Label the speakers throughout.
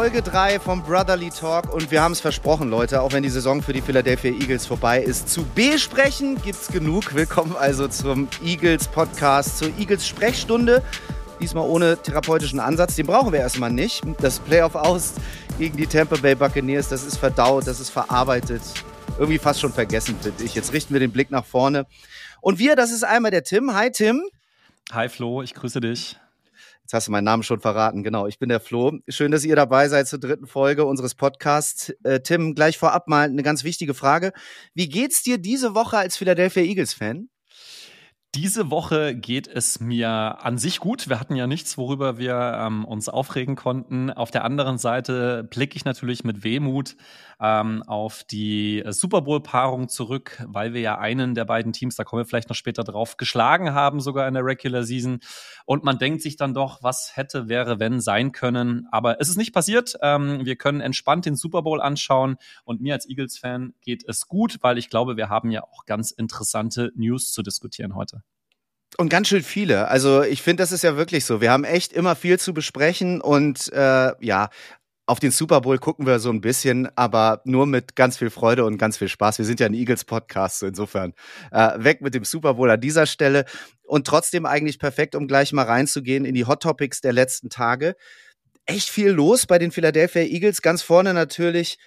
Speaker 1: Folge 3 vom Brotherly Talk und wir haben es versprochen, Leute, auch wenn die Saison für die Philadelphia Eagles vorbei ist, zu besprechen gibt's genug. Willkommen also zum Eagles Podcast, zur Eagles Sprechstunde. Diesmal ohne therapeutischen Ansatz, den brauchen wir erstmal nicht. Das Playoff aus gegen die Tampa Bay Buccaneers, das ist verdaut, das ist verarbeitet. Irgendwie fast schon vergessen, finde ich. Jetzt richten wir den Blick nach vorne. Und wir, das ist einmal der Tim. Hi Tim.
Speaker 2: Hi Flo, ich grüße dich.
Speaker 1: Jetzt hast du meinen Namen schon verraten. Genau, ich bin der Flo. Schön, dass ihr dabei seid zur dritten Folge unseres Podcasts. Äh, Tim, gleich vorab mal eine ganz wichtige Frage. Wie geht's dir diese Woche als Philadelphia Eagles-Fan?
Speaker 2: Diese Woche geht es mir an sich gut. Wir hatten ja nichts, worüber wir ähm, uns aufregen konnten. Auf der anderen Seite blicke ich natürlich mit Wehmut ähm, auf die äh, Super Bowl-Paarung zurück, weil wir ja einen der beiden Teams, da kommen wir vielleicht noch später drauf, geschlagen haben, sogar in der Regular Season. Und man denkt sich dann doch, was hätte, wäre, wenn sein können. Aber es ist nicht passiert. Ähm, wir können entspannt den Super Bowl anschauen. Und mir als Eagles-Fan geht es gut, weil ich glaube, wir haben ja auch ganz interessante News zu diskutieren heute.
Speaker 1: Und ganz schön viele. Also ich finde, das ist ja wirklich so. Wir haben echt immer viel zu besprechen und äh, ja, auf den Super Bowl gucken wir so ein bisschen, aber nur mit ganz viel Freude und ganz viel Spaß. Wir sind ja ein Eagles-Podcast, so insofern äh, weg mit dem Super Bowl an dieser Stelle. Und trotzdem eigentlich perfekt, um gleich mal reinzugehen in die Hot Topics der letzten Tage. Echt viel los bei den Philadelphia Eagles. Ganz vorne natürlich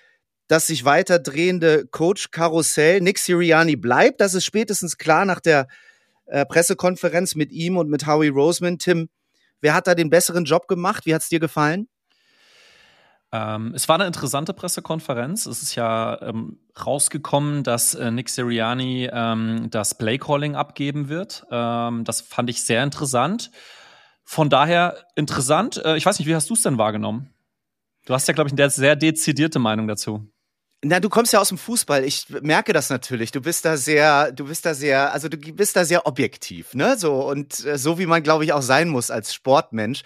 Speaker 1: das sich weiter drehende Coach-Karussell. Nick Sirianni bleibt. Das ist spätestens klar nach der äh, Pressekonferenz mit ihm und mit Howie Roseman. Tim, wer hat da den besseren Job gemacht? Wie hat es dir gefallen?
Speaker 2: Ähm, es war eine interessante Pressekonferenz. Es ist ja ähm, rausgekommen, dass äh, Nick Sirianni ähm, das Playcalling abgeben wird. Ähm, das fand ich sehr interessant. Von daher interessant. Äh, ich weiß nicht, wie hast du es denn wahrgenommen? Du hast ja, glaube ich, eine sehr dezidierte Meinung dazu.
Speaker 1: Na, du kommst ja aus dem Fußball. Ich merke das natürlich. Du bist da sehr, du bist da sehr, also du bist da sehr objektiv, ne? So und äh, so wie man, glaube ich, auch sein muss als Sportmensch.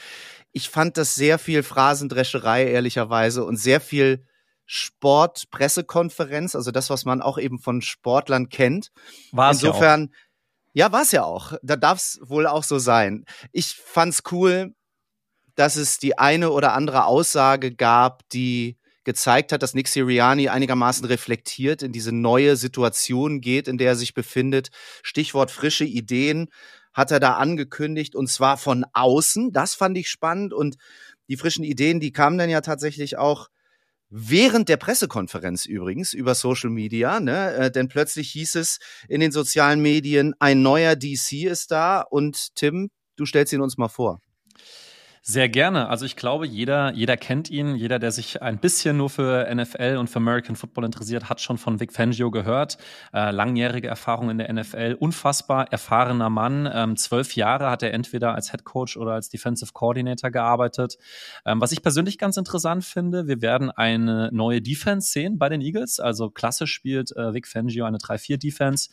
Speaker 1: Ich fand das sehr viel Phrasendrescherei ehrlicherweise und sehr viel Sportpressekonferenz, also das, was man auch eben von Sportlern kennt.
Speaker 2: War
Speaker 1: Insofern, ja, war es ja auch. Da darf es wohl auch so sein. Ich fand's cool, dass es die eine oder andere Aussage gab, die gezeigt hat, dass Nick Sirianni einigermaßen reflektiert in diese neue Situation geht, in der er sich befindet. Stichwort frische Ideen hat er da angekündigt und zwar von außen. Das fand ich spannend und die frischen Ideen, die kamen dann ja tatsächlich auch während der Pressekonferenz übrigens über Social Media, ne? Äh, denn plötzlich hieß es in den sozialen Medien, ein neuer DC ist da und Tim, du stellst ihn uns mal vor.
Speaker 2: Sehr gerne. Also ich glaube, jeder, jeder kennt ihn. Jeder, der sich ein bisschen nur für NFL und für American Football interessiert, hat schon von Vic Fangio gehört. Äh, langjährige Erfahrung in der NFL, unfassbar erfahrener Mann. Ähm, zwölf Jahre hat er entweder als Head Coach oder als Defensive Coordinator gearbeitet. Ähm, was ich persönlich ganz interessant finde, wir werden eine neue Defense sehen bei den Eagles. Also klassisch spielt äh, Vic Fangio eine 3-4-Defense.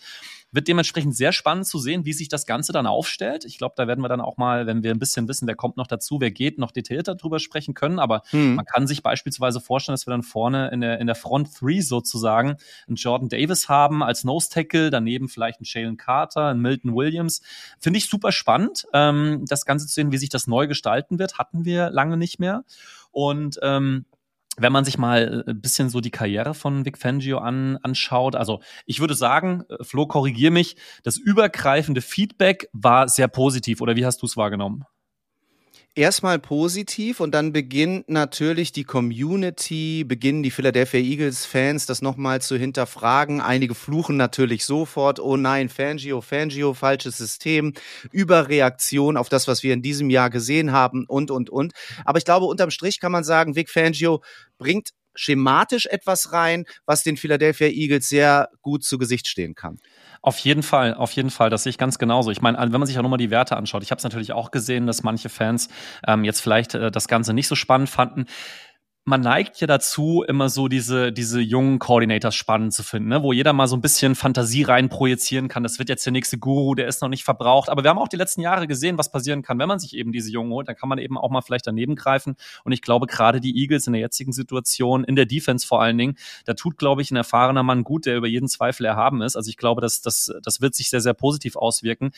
Speaker 2: Wird dementsprechend sehr spannend zu sehen, wie sich das Ganze dann aufstellt. Ich glaube, da werden wir dann auch mal, wenn wir ein bisschen wissen, wer kommt noch dazu, wer geht, noch detaillierter drüber sprechen können. Aber hm. man kann sich beispielsweise vorstellen, dass wir dann vorne in der, in der Front Three sozusagen einen Jordan Davis haben als Nose Tackle, daneben vielleicht einen Jalen Carter, einen Milton Williams. Finde ich super spannend, ähm, das Ganze zu sehen, wie sich das neu gestalten wird. Hatten wir lange nicht mehr. Und ähm, wenn man sich mal äh, ein bisschen so die Karriere von Vic Fangio an, anschaut, also ich würde sagen, äh, Flo, korrigier mich, das übergreifende Feedback war sehr positiv. Oder wie hast du es wahrgenommen?
Speaker 1: Erstmal positiv und dann beginnt natürlich die Community, beginnen die Philadelphia Eagles Fans das nochmal zu hinterfragen. Einige fluchen natürlich sofort, oh nein, Fangio, Fangio, falsches System, Überreaktion auf das, was wir in diesem Jahr gesehen haben und, und, und. Aber ich glaube, unterm Strich kann man sagen, Vic Fangio bringt schematisch etwas rein, was den Philadelphia Eagles sehr gut zu Gesicht stehen kann.
Speaker 2: Auf jeden Fall, auf jeden Fall. Das sehe ich ganz genauso. Ich meine, wenn man sich auch nochmal die Werte anschaut, ich habe es natürlich auch gesehen, dass manche Fans ähm, jetzt vielleicht äh, das Ganze nicht so spannend fanden man neigt ja dazu, immer so diese, diese jungen Coordinators spannend zu finden, ne? wo jeder mal so ein bisschen Fantasie rein projizieren kann. Das wird jetzt der nächste Guru, der ist noch nicht verbraucht. Aber wir haben auch die letzten Jahre gesehen, was passieren kann, wenn man sich eben diese Jungen holt. Dann kann man eben auch mal vielleicht daneben greifen. Und ich glaube, gerade die Eagles in der jetzigen Situation, in der Defense vor allen Dingen, da tut, glaube ich, ein erfahrener Mann gut, der über jeden Zweifel erhaben ist. Also ich glaube, das, das, das wird sich sehr, sehr positiv auswirken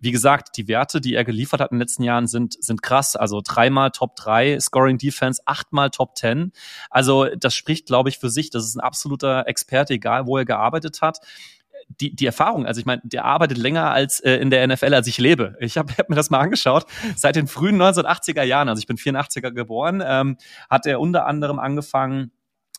Speaker 2: wie gesagt, die Werte, die er geliefert hat in den letzten Jahren, sind, sind krass. Also dreimal Top 3 Scoring Defense, achtmal Top 10 10. Also das spricht, glaube ich, für sich. Das ist ein absoluter Experte, egal wo er gearbeitet hat die, die Erfahrung, also ich meine, der arbeitet länger als äh, in der NFL, als ich lebe. Ich habe hab mir das mal angeschaut. Seit den frühen 1980er Jahren, also ich bin 84er geboren, ähm, hat er unter anderem angefangen,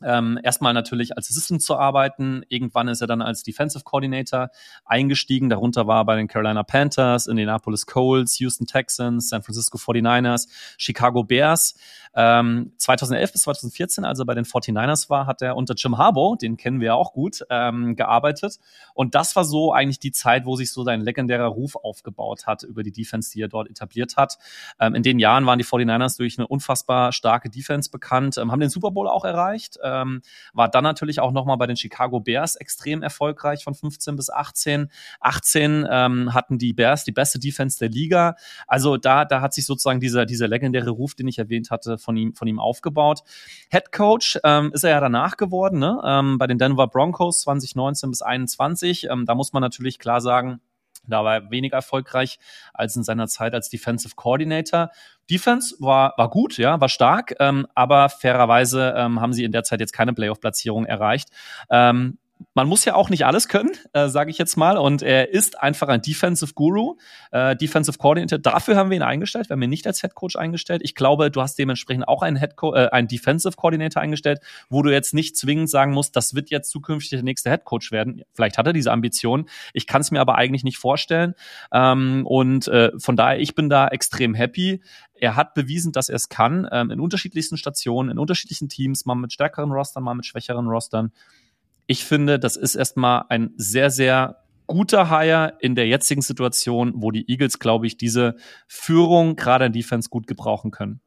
Speaker 2: ähm, erstmal natürlich als Assistant zu arbeiten. Irgendwann ist er dann als Defensive Coordinator eingestiegen. Darunter war er bei den Carolina Panthers, Indianapolis Colts, Houston Texans, San Francisco 49ers, Chicago Bears. Ähm, 2011 bis 2014, als er bei den 49ers war, hat er unter Jim Harbaugh, den kennen wir ja auch gut, ähm, gearbeitet. Und das war so eigentlich die Zeit, wo sich so sein legendärer Ruf aufgebaut hat über die Defense, die er dort etabliert hat. Ähm, in den Jahren waren die 49ers durch eine unfassbar starke Defense bekannt, ähm, haben den Super Bowl auch erreicht, ähm, war dann natürlich auch nochmal bei den Chicago Bears extrem erfolgreich von 15 bis 18. 18 ähm, hatten die Bears die beste Defense der Liga. Also da, da hat sich sozusagen dieser, dieser legendäre Ruf, den ich erwähnt hatte, von ihm, von ihm aufgebaut. Head Coach ähm, ist er ja danach geworden, ne? ähm, bei den Denver Broncos 2019 bis 21. Ähm, da muss man natürlich klar sagen, da war er weniger erfolgreich als in seiner Zeit als Defensive Coordinator. Defense war, war gut, ja, war stark, ähm, aber fairerweise ähm, haben sie in der Zeit jetzt keine Playoff-Platzierung erreicht. Ähm, man muss ja auch nicht alles können, äh, sage ich jetzt mal. Und er ist einfach ein Defensive Guru, äh, Defensive Coordinator. Dafür haben wir ihn eingestellt. Wir haben ihn nicht als Head Coach eingestellt. Ich glaube, du hast dementsprechend auch einen Head Co äh, einen Defensive Coordinator eingestellt, wo du jetzt nicht zwingend sagen musst, das wird jetzt zukünftig der nächste Head Coach werden. Vielleicht hat er diese Ambition. Ich kann es mir aber eigentlich nicht vorstellen. Ähm, und äh, von daher, ich bin da extrem happy. Er hat bewiesen, dass er es kann, ähm, in unterschiedlichsten Stationen, in unterschiedlichen Teams, mal mit stärkeren Rostern, mal mit schwächeren Rostern ich finde, das ist erstmal ein sehr, sehr guter Hire in der jetzigen Situation, wo die Eagles, glaube ich, diese Führung gerade in Defense gut gebrauchen können.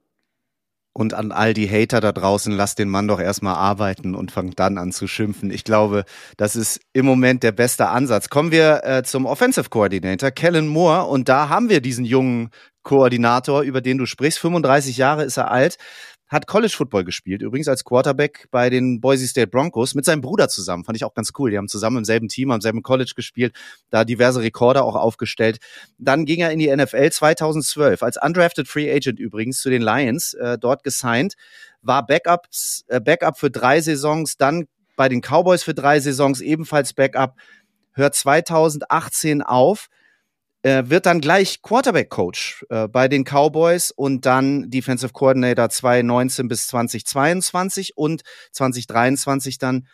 Speaker 1: Und an all die Hater da draußen, lasst den Mann doch erstmal arbeiten und fangt dann an zu schimpfen. Ich glaube, das ist im Moment der beste Ansatz. Kommen wir äh, zum Offensive Coordinator, Kellen Moore. Und da haben wir diesen jungen Koordinator, über den du sprichst. 35 Jahre ist er alt hat College Football gespielt, übrigens als Quarterback bei den Boise State Broncos mit seinem Bruder zusammen. Fand ich auch ganz cool. Die haben zusammen im selben Team, am selben College gespielt, da diverse Rekorde auch aufgestellt. Dann ging er in die NFL 2012 als undrafted Free Agent übrigens zu den Lions, äh, dort gesigned, war Backups, äh, Backup für drei Saisons, dann bei den Cowboys für drei Saisons ebenfalls Backup, hört 2018 auf äh, wird dann gleich Quarterback-Coach äh, bei den Cowboys und dann Defensive Coordinator 2019 bis 2022 und 2023 dann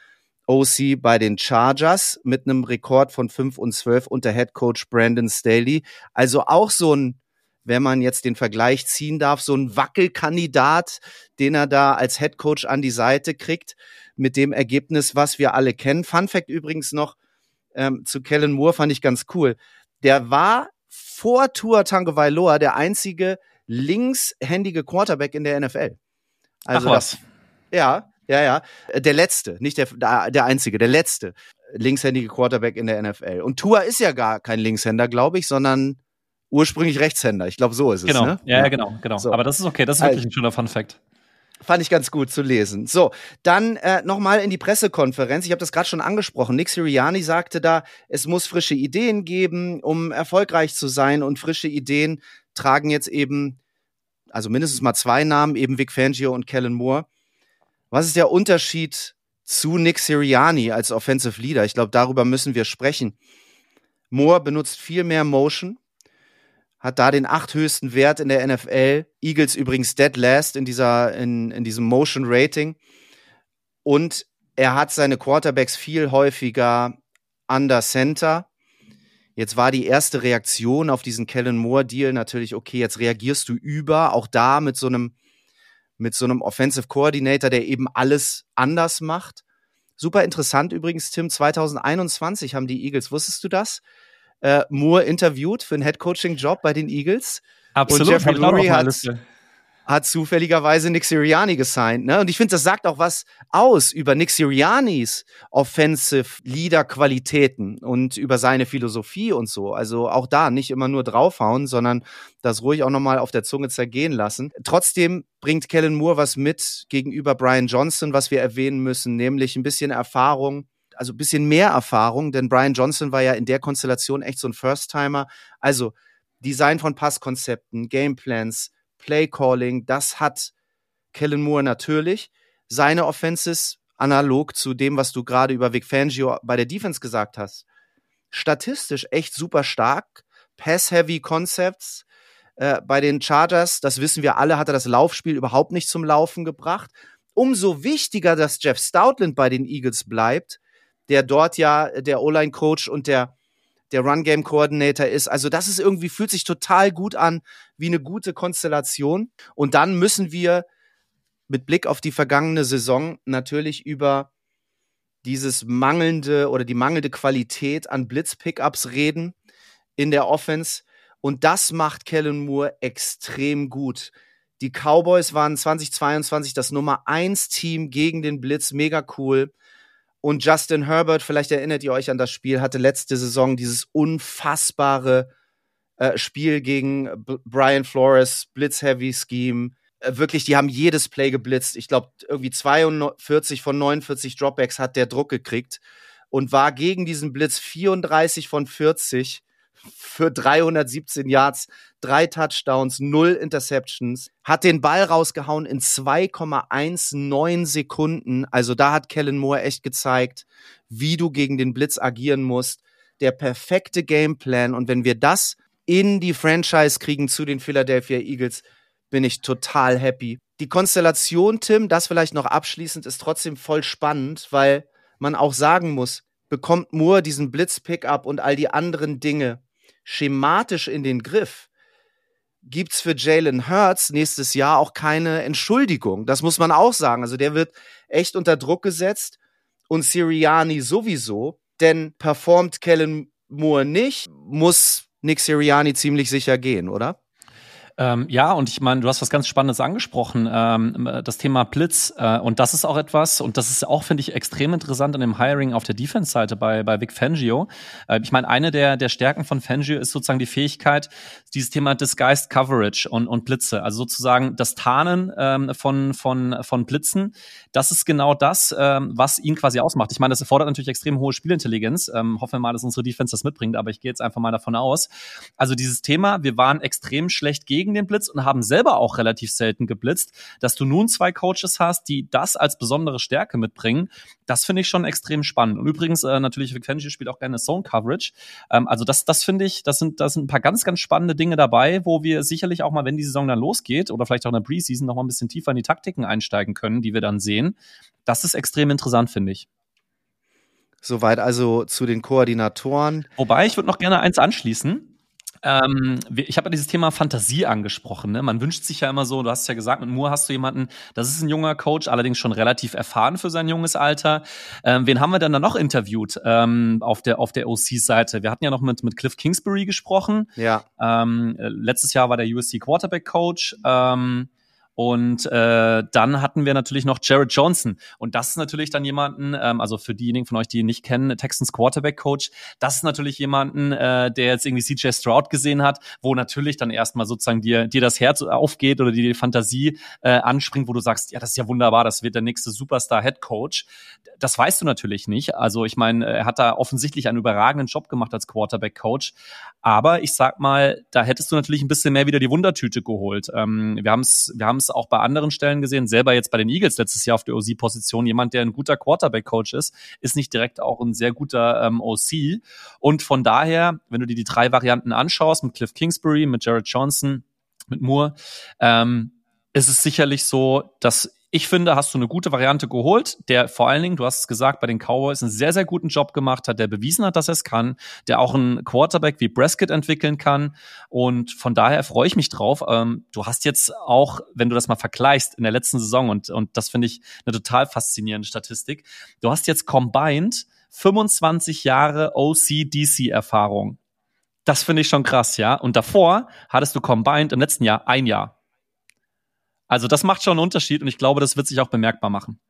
Speaker 1: OC bei den Chargers mit einem Rekord von 5 und 12 unter Head Coach Brandon Staley. Also auch so ein, wenn man jetzt den Vergleich ziehen darf, so ein Wackelkandidat, den er da als Head Coach an die Seite kriegt, mit dem Ergebnis, was wir alle kennen. Fun Fact übrigens noch ähm, zu Kellen Moore fand ich ganz cool der war vor Tua Tagovailoa der einzige linkshändige Quarterback in der NFL.
Speaker 2: Also Ach was.
Speaker 1: Das, ja, ja, ja. Der letzte, nicht der, der einzige, der letzte linkshändige Quarterback in der NFL. Und Tua ist ja gar kein Linkshänder, glaube ich, sondern ursprünglich Rechtshänder. Ich glaube, so ist es.
Speaker 2: Genau,
Speaker 1: ne?
Speaker 2: ja, ja, genau, genau. So. Aber das ist okay, das ist wirklich also, ein schöner Fun Fact.
Speaker 1: Fand ich ganz gut zu lesen. So, dann äh, nochmal in die Pressekonferenz. Ich habe das gerade schon angesprochen. Nick Sirianni sagte da, es muss frische Ideen geben, um erfolgreich zu sein. Und frische Ideen tragen jetzt eben, also mindestens mal zwei Namen, eben Vic Fangio und Kellen Moore. Was ist der Unterschied zu Nick Sirianni als Offensive Leader? Ich glaube, darüber müssen wir sprechen. Moore benutzt viel mehr Motion, hat da den achthöchsten Wert in der NFL. Eagles übrigens dead last in dieser, in, in diesem Motion Rating. Und er hat seine Quarterbacks viel häufiger under center. Jetzt war die erste Reaktion auf diesen Kellen Moore Deal natürlich, okay, jetzt reagierst du über, auch da mit so einem, mit so einem Offensive Coordinator, der eben alles anders macht. Super interessant übrigens, Tim, 2021 haben die Eagles, wusstest du das? Äh, Moore interviewt für einen Headcoaching-Job bei den Eagles.
Speaker 2: Absolut.
Speaker 1: Und Jeffrey Lurie hat, hat zufälligerweise Nick Sirianni gesigned. Ne? Und ich finde, das sagt auch was aus über Nick Siriannis Offensive Leader Qualitäten und über seine Philosophie und so. Also auch da nicht immer nur draufhauen, sondern das ruhig auch nochmal auf der Zunge zergehen lassen. Trotzdem bringt Kellen Moore was mit gegenüber Brian Johnson, was wir erwähnen müssen, nämlich ein bisschen Erfahrung, also bisschen mehr Erfahrung, denn Brian Johnson war ja in der Konstellation echt so ein First-Timer. Also Design von Passkonzepten, Gameplans, Play-Calling, das hat Kellen Moore natürlich. seine Offenses analog zu dem, was du gerade über Vic Fangio bei der Defense gesagt hast. Statistisch echt super stark. Pass-heavy Concepts. Äh, bei den Chargers, das wissen wir alle, hat er das Laufspiel überhaupt nicht zum Laufen gebracht. Umso wichtiger, dass Jeff Stoutland bei den Eagles bleibt, der dort ja der O-Line-Coach und der der Run-Game-Coordinator ist. Also das ist irgendwie, fühlt sich total gut an, wie eine gute Konstellation. Und dann müssen wir mit Blick auf die vergangene Saison natürlich über dieses mangelnde oder die mangelnde Qualität an Blitz-Pickups reden in der Offense. Und das macht Kellen Moore extrem gut. Die Cowboys waren 2022 das Nummer 1 Team gegen den Blitz, mega cool. Und Justin Herbert, vielleicht erinnert ihr euch an das Spiel, hatte letzte Saison dieses unfassbare äh, Spiel gegen B Brian Flores, Blitz-Heavy-Scheme. Äh, wirklich, die haben jedes Play geblitzt. Ich glaube, irgendwie 42 von 49 Dropbacks hat der Druck gekriegt und war gegen diesen Blitz 34 von 40 für 317 Yards, drei Touchdowns, null Interceptions, hat den Ball rausgehauen in 2,19 Sekunden. Also da hat Kellen Moore echt gezeigt, wie du gegen den Blitz agieren musst. Der perfekte Gameplan. Und wenn wir das in die Franchise kriegen zu den Philadelphia Eagles, bin ich total happy. Die Konstellation, Tim, das vielleicht noch abschließend, ist trotzdem voll spannend, weil man auch sagen muss, bekommt Moore diesen Blitz-Pickup und all die anderen Dinge schematisch in den Griff, gibt's für Jalen Hurts nächstes Jahr auch keine Entschuldigung. Das muss man auch sagen. Also der wird echt unter Druck gesetzt und Siriani sowieso, denn performt Kellen Moore nicht, muss Nick Siriani ziemlich sicher gehen, oder?
Speaker 2: Ähm, ja, und ich meine, du hast was ganz Spannendes angesprochen, ähm, das Thema Blitz. Äh, und das ist auch etwas, und das ist auch, finde ich, extrem interessant an dem Hiring auf der Defense-Seite bei, bei Vic Fangio. Äh, ich meine, eine der, der Stärken von Fangio ist sozusagen die Fähigkeit, dieses Thema Disguised Coverage und, und Blitze, also sozusagen das Tarnen ähm, von, von, von Blitzen. Das ist genau das, ähm, was ihn quasi ausmacht. Ich meine, das erfordert natürlich extrem hohe Spielintelligenz. Ähm, hoffen wir mal, dass unsere Defense das mitbringt, aber ich gehe jetzt einfach mal davon aus. Also dieses Thema, wir waren extrem schlecht gegen gegen den Blitz und haben selber auch relativ selten geblitzt. Dass du nun zwei Coaches hast, die das als besondere Stärke mitbringen, das finde ich schon extrem spannend. Und übrigens, äh, natürlich, Vic Fangio spielt auch gerne Zone Coverage. Ähm, also das, das finde ich, das sind, das sind ein paar ganz, ganz spannende Dinge dabei, wo wir sicherlich auch mal, wenn die Saison dann losgeht oder vielleicht auch in der Preseason noch mal ein bisschen tiefer in die Taktiken einsteigen können, die wir dann sehen. Das ist extrem interessant, finde ich.
Speaker 1: Soweit also zu den Koordinatoren.
Speaker 2: Wobei, ich würde noch gerne eins anschließen. Ähm, ich habe ja dieses Thema Fantasie angesprochen. Ne? Man wünscht sich ja immer so, du hast ja gesagt, mit Moore hast du jemanden, das ist ein junger Coach, allerdings schon relativ erfahren für sein junges Alter. Ähm, wen haben wir denn da noch interviewt ähm, auf der, auf der OC-Seite? Wir hatten ja noch mit, mit Cliff Kingsbury gesprochen.
Speaker 1: Ja.
Speaker 2: Ähm, letztes Jahr war der USC Quarterback Coach. Ähm, und äh, dann hatten wir natürlich noch Jared Johnson. Und das ist natürlich dann jemanden, ähm, also für diejenigen von euch, die ihn nicht kennen, Texans Quarterback Coach, das ist natürlich jemanden, äh, der jetzt irgendwie CJ Stroud gesehen hat, wo natürlich dann erstmal sozusagen dir, dir das Herz aufgeht oder dir die Fantasie äh, anspringt, wo du sagst, ja, das ist ja wunderbar, das wird der nächste Superstar Head Coach. Das weißt du natürlich nicht. Also ich meine, er hat da offensichtlich einen überragenden Job gemacht als Quarterback Coach. Aber ich sag mal, da hättest du natürlich ein bisschen mehr wieder die Wundertüte geholt. Ähm, wir haben es wir haben's auch bei anderen Stellen gesehen, selber jetzt bei den Eagles letztes Jahr auf der OC-Position. Jemand, der ein guter Quarterback-Coach ist, ist nicht direkt auch ein sehr guter ähm, OC. Und von daher, wenn du dir die drei Varianten anschaust, mit Cliff Kingsbury, mit Jared Johnson, mit Moore, ähm, ist es sicherlich so, dass ich finde, hast du eine gute Variante geholt, der vor allen Dingen, du hast es gesagt, bei den Cowboys einen sehr, sehr guten Job gemacht hat, der bewiesen hat, dass er es kann, der auch einen Quarterback wie Prescott entwickeln kann. Und von daher freue ich mich drauf. Ähm, du hast jetzt auch, wenn du das mal vergleichst, in der letzten Saison, und, und das finde ich eine total faszinierende Statistik, du hast jetzt combined 25 Jahre OC-DC-Erfahrung. Das finde ich schon krass, ja. Und davor hattest du combined im letzten Jahr ein Jahr. Also das macht schon einen Unterschied und ich glaube, das wird sich auch bemerkbar machen.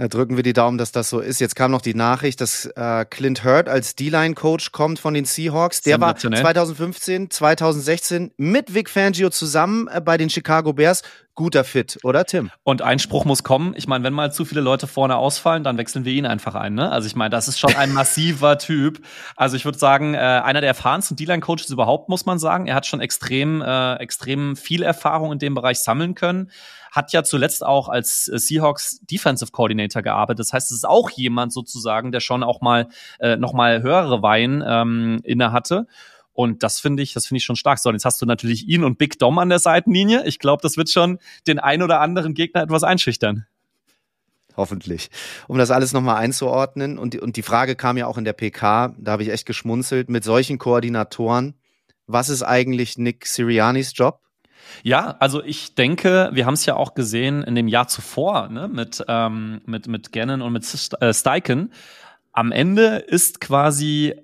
Speaker 1: Da drücken wir die Daumen, dass das so ist. Jetzt kam noch die Nachricht, dass äh, Clint Hurt als D-Line-Coach kommt von den Seahawks. Der war 2015, 2016 mit Vic Fangio zusammen äh, bei den Chicago Bears. guter Fit, oder Tim?
Speaker 2: Und ein Spruch muss kommen. Ich meine, wenn mal zu viele Leute vorne ausfallen, dann wechseln wir ihn einfach ein. Ne? Also ich meine, das ist schon ein massiver Typ. Also ich würde sagen, äh, einer der erfahrensten D-Line-Coaches überhaupt, muss man sagen. Er hat schon extrem, äh, extrem viel Erfahrung in dem Bereich sammeln können. Hat ja zuletzt auch als äh, Seahawks Defensive Coordinator gearbeitet. Das heißt, es ist auch jemand sozusagen, der schon auch mal äh, noch mal höhere Weihen ähm, inne hatte. Und das finde ich, das finde ich schon stark. So, und jetzt hast du natürlich ihn und Big Dom an der Seitenlinie. Ich glaube, das wird schon den ein oder anderen Gegner etwas einschüchtern.
Speaker 1: Hoffentlich. Um das alles nochmal einzuordnen. Und und die Frage kam ja auch in der PK, da habe ich echt geschmunzelt, mit solchen Koordinatoren, was ist eigentlich Nick Sirianis Job?
Speaker 2: Ja, also ich denke, wir haben es ja auch gesehen in dem Jahr zuvor ne, mit, ähm, mit, mit Gannon und mit äh, Steichen. Am Ende ist quasi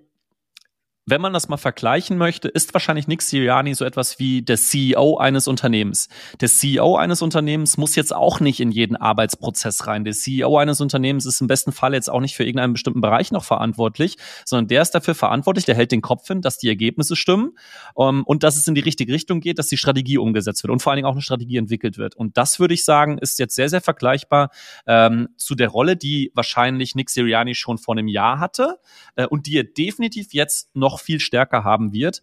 Speaker 2: wenn man das mal vergleichen möchte, ist wahrscheinlich Nick Siriani so etwas wie der CEO eines Unternehmens. Der CEO eines Unternehmens muss jetzt auch nicht in jeden Arbeitsprozess rein. Der CEO eines Unternehmens ist im besten Fall jetzt auch nicht für irgendeinen bestimmten Bereich noch verantwortlich, sondern der ist dafür verantwortlich, der hält den Kopf hin, dass die Ergebnisse stimmen um, ähm, und dass es in die richtige Richtung geht, dass die Strategie umgesetzt wird und vor allen Dingen auch eine Strategie entwickelt wird. Und das würde ich sagen, ist jetzt sehr, sehr vergleichbar ähm, zu der Rolle, die wahrscheinlich Nick Siriani schon vor einem Jahr hatte äh, und die er definitiv jetzt noch noch viel stärker haben wird,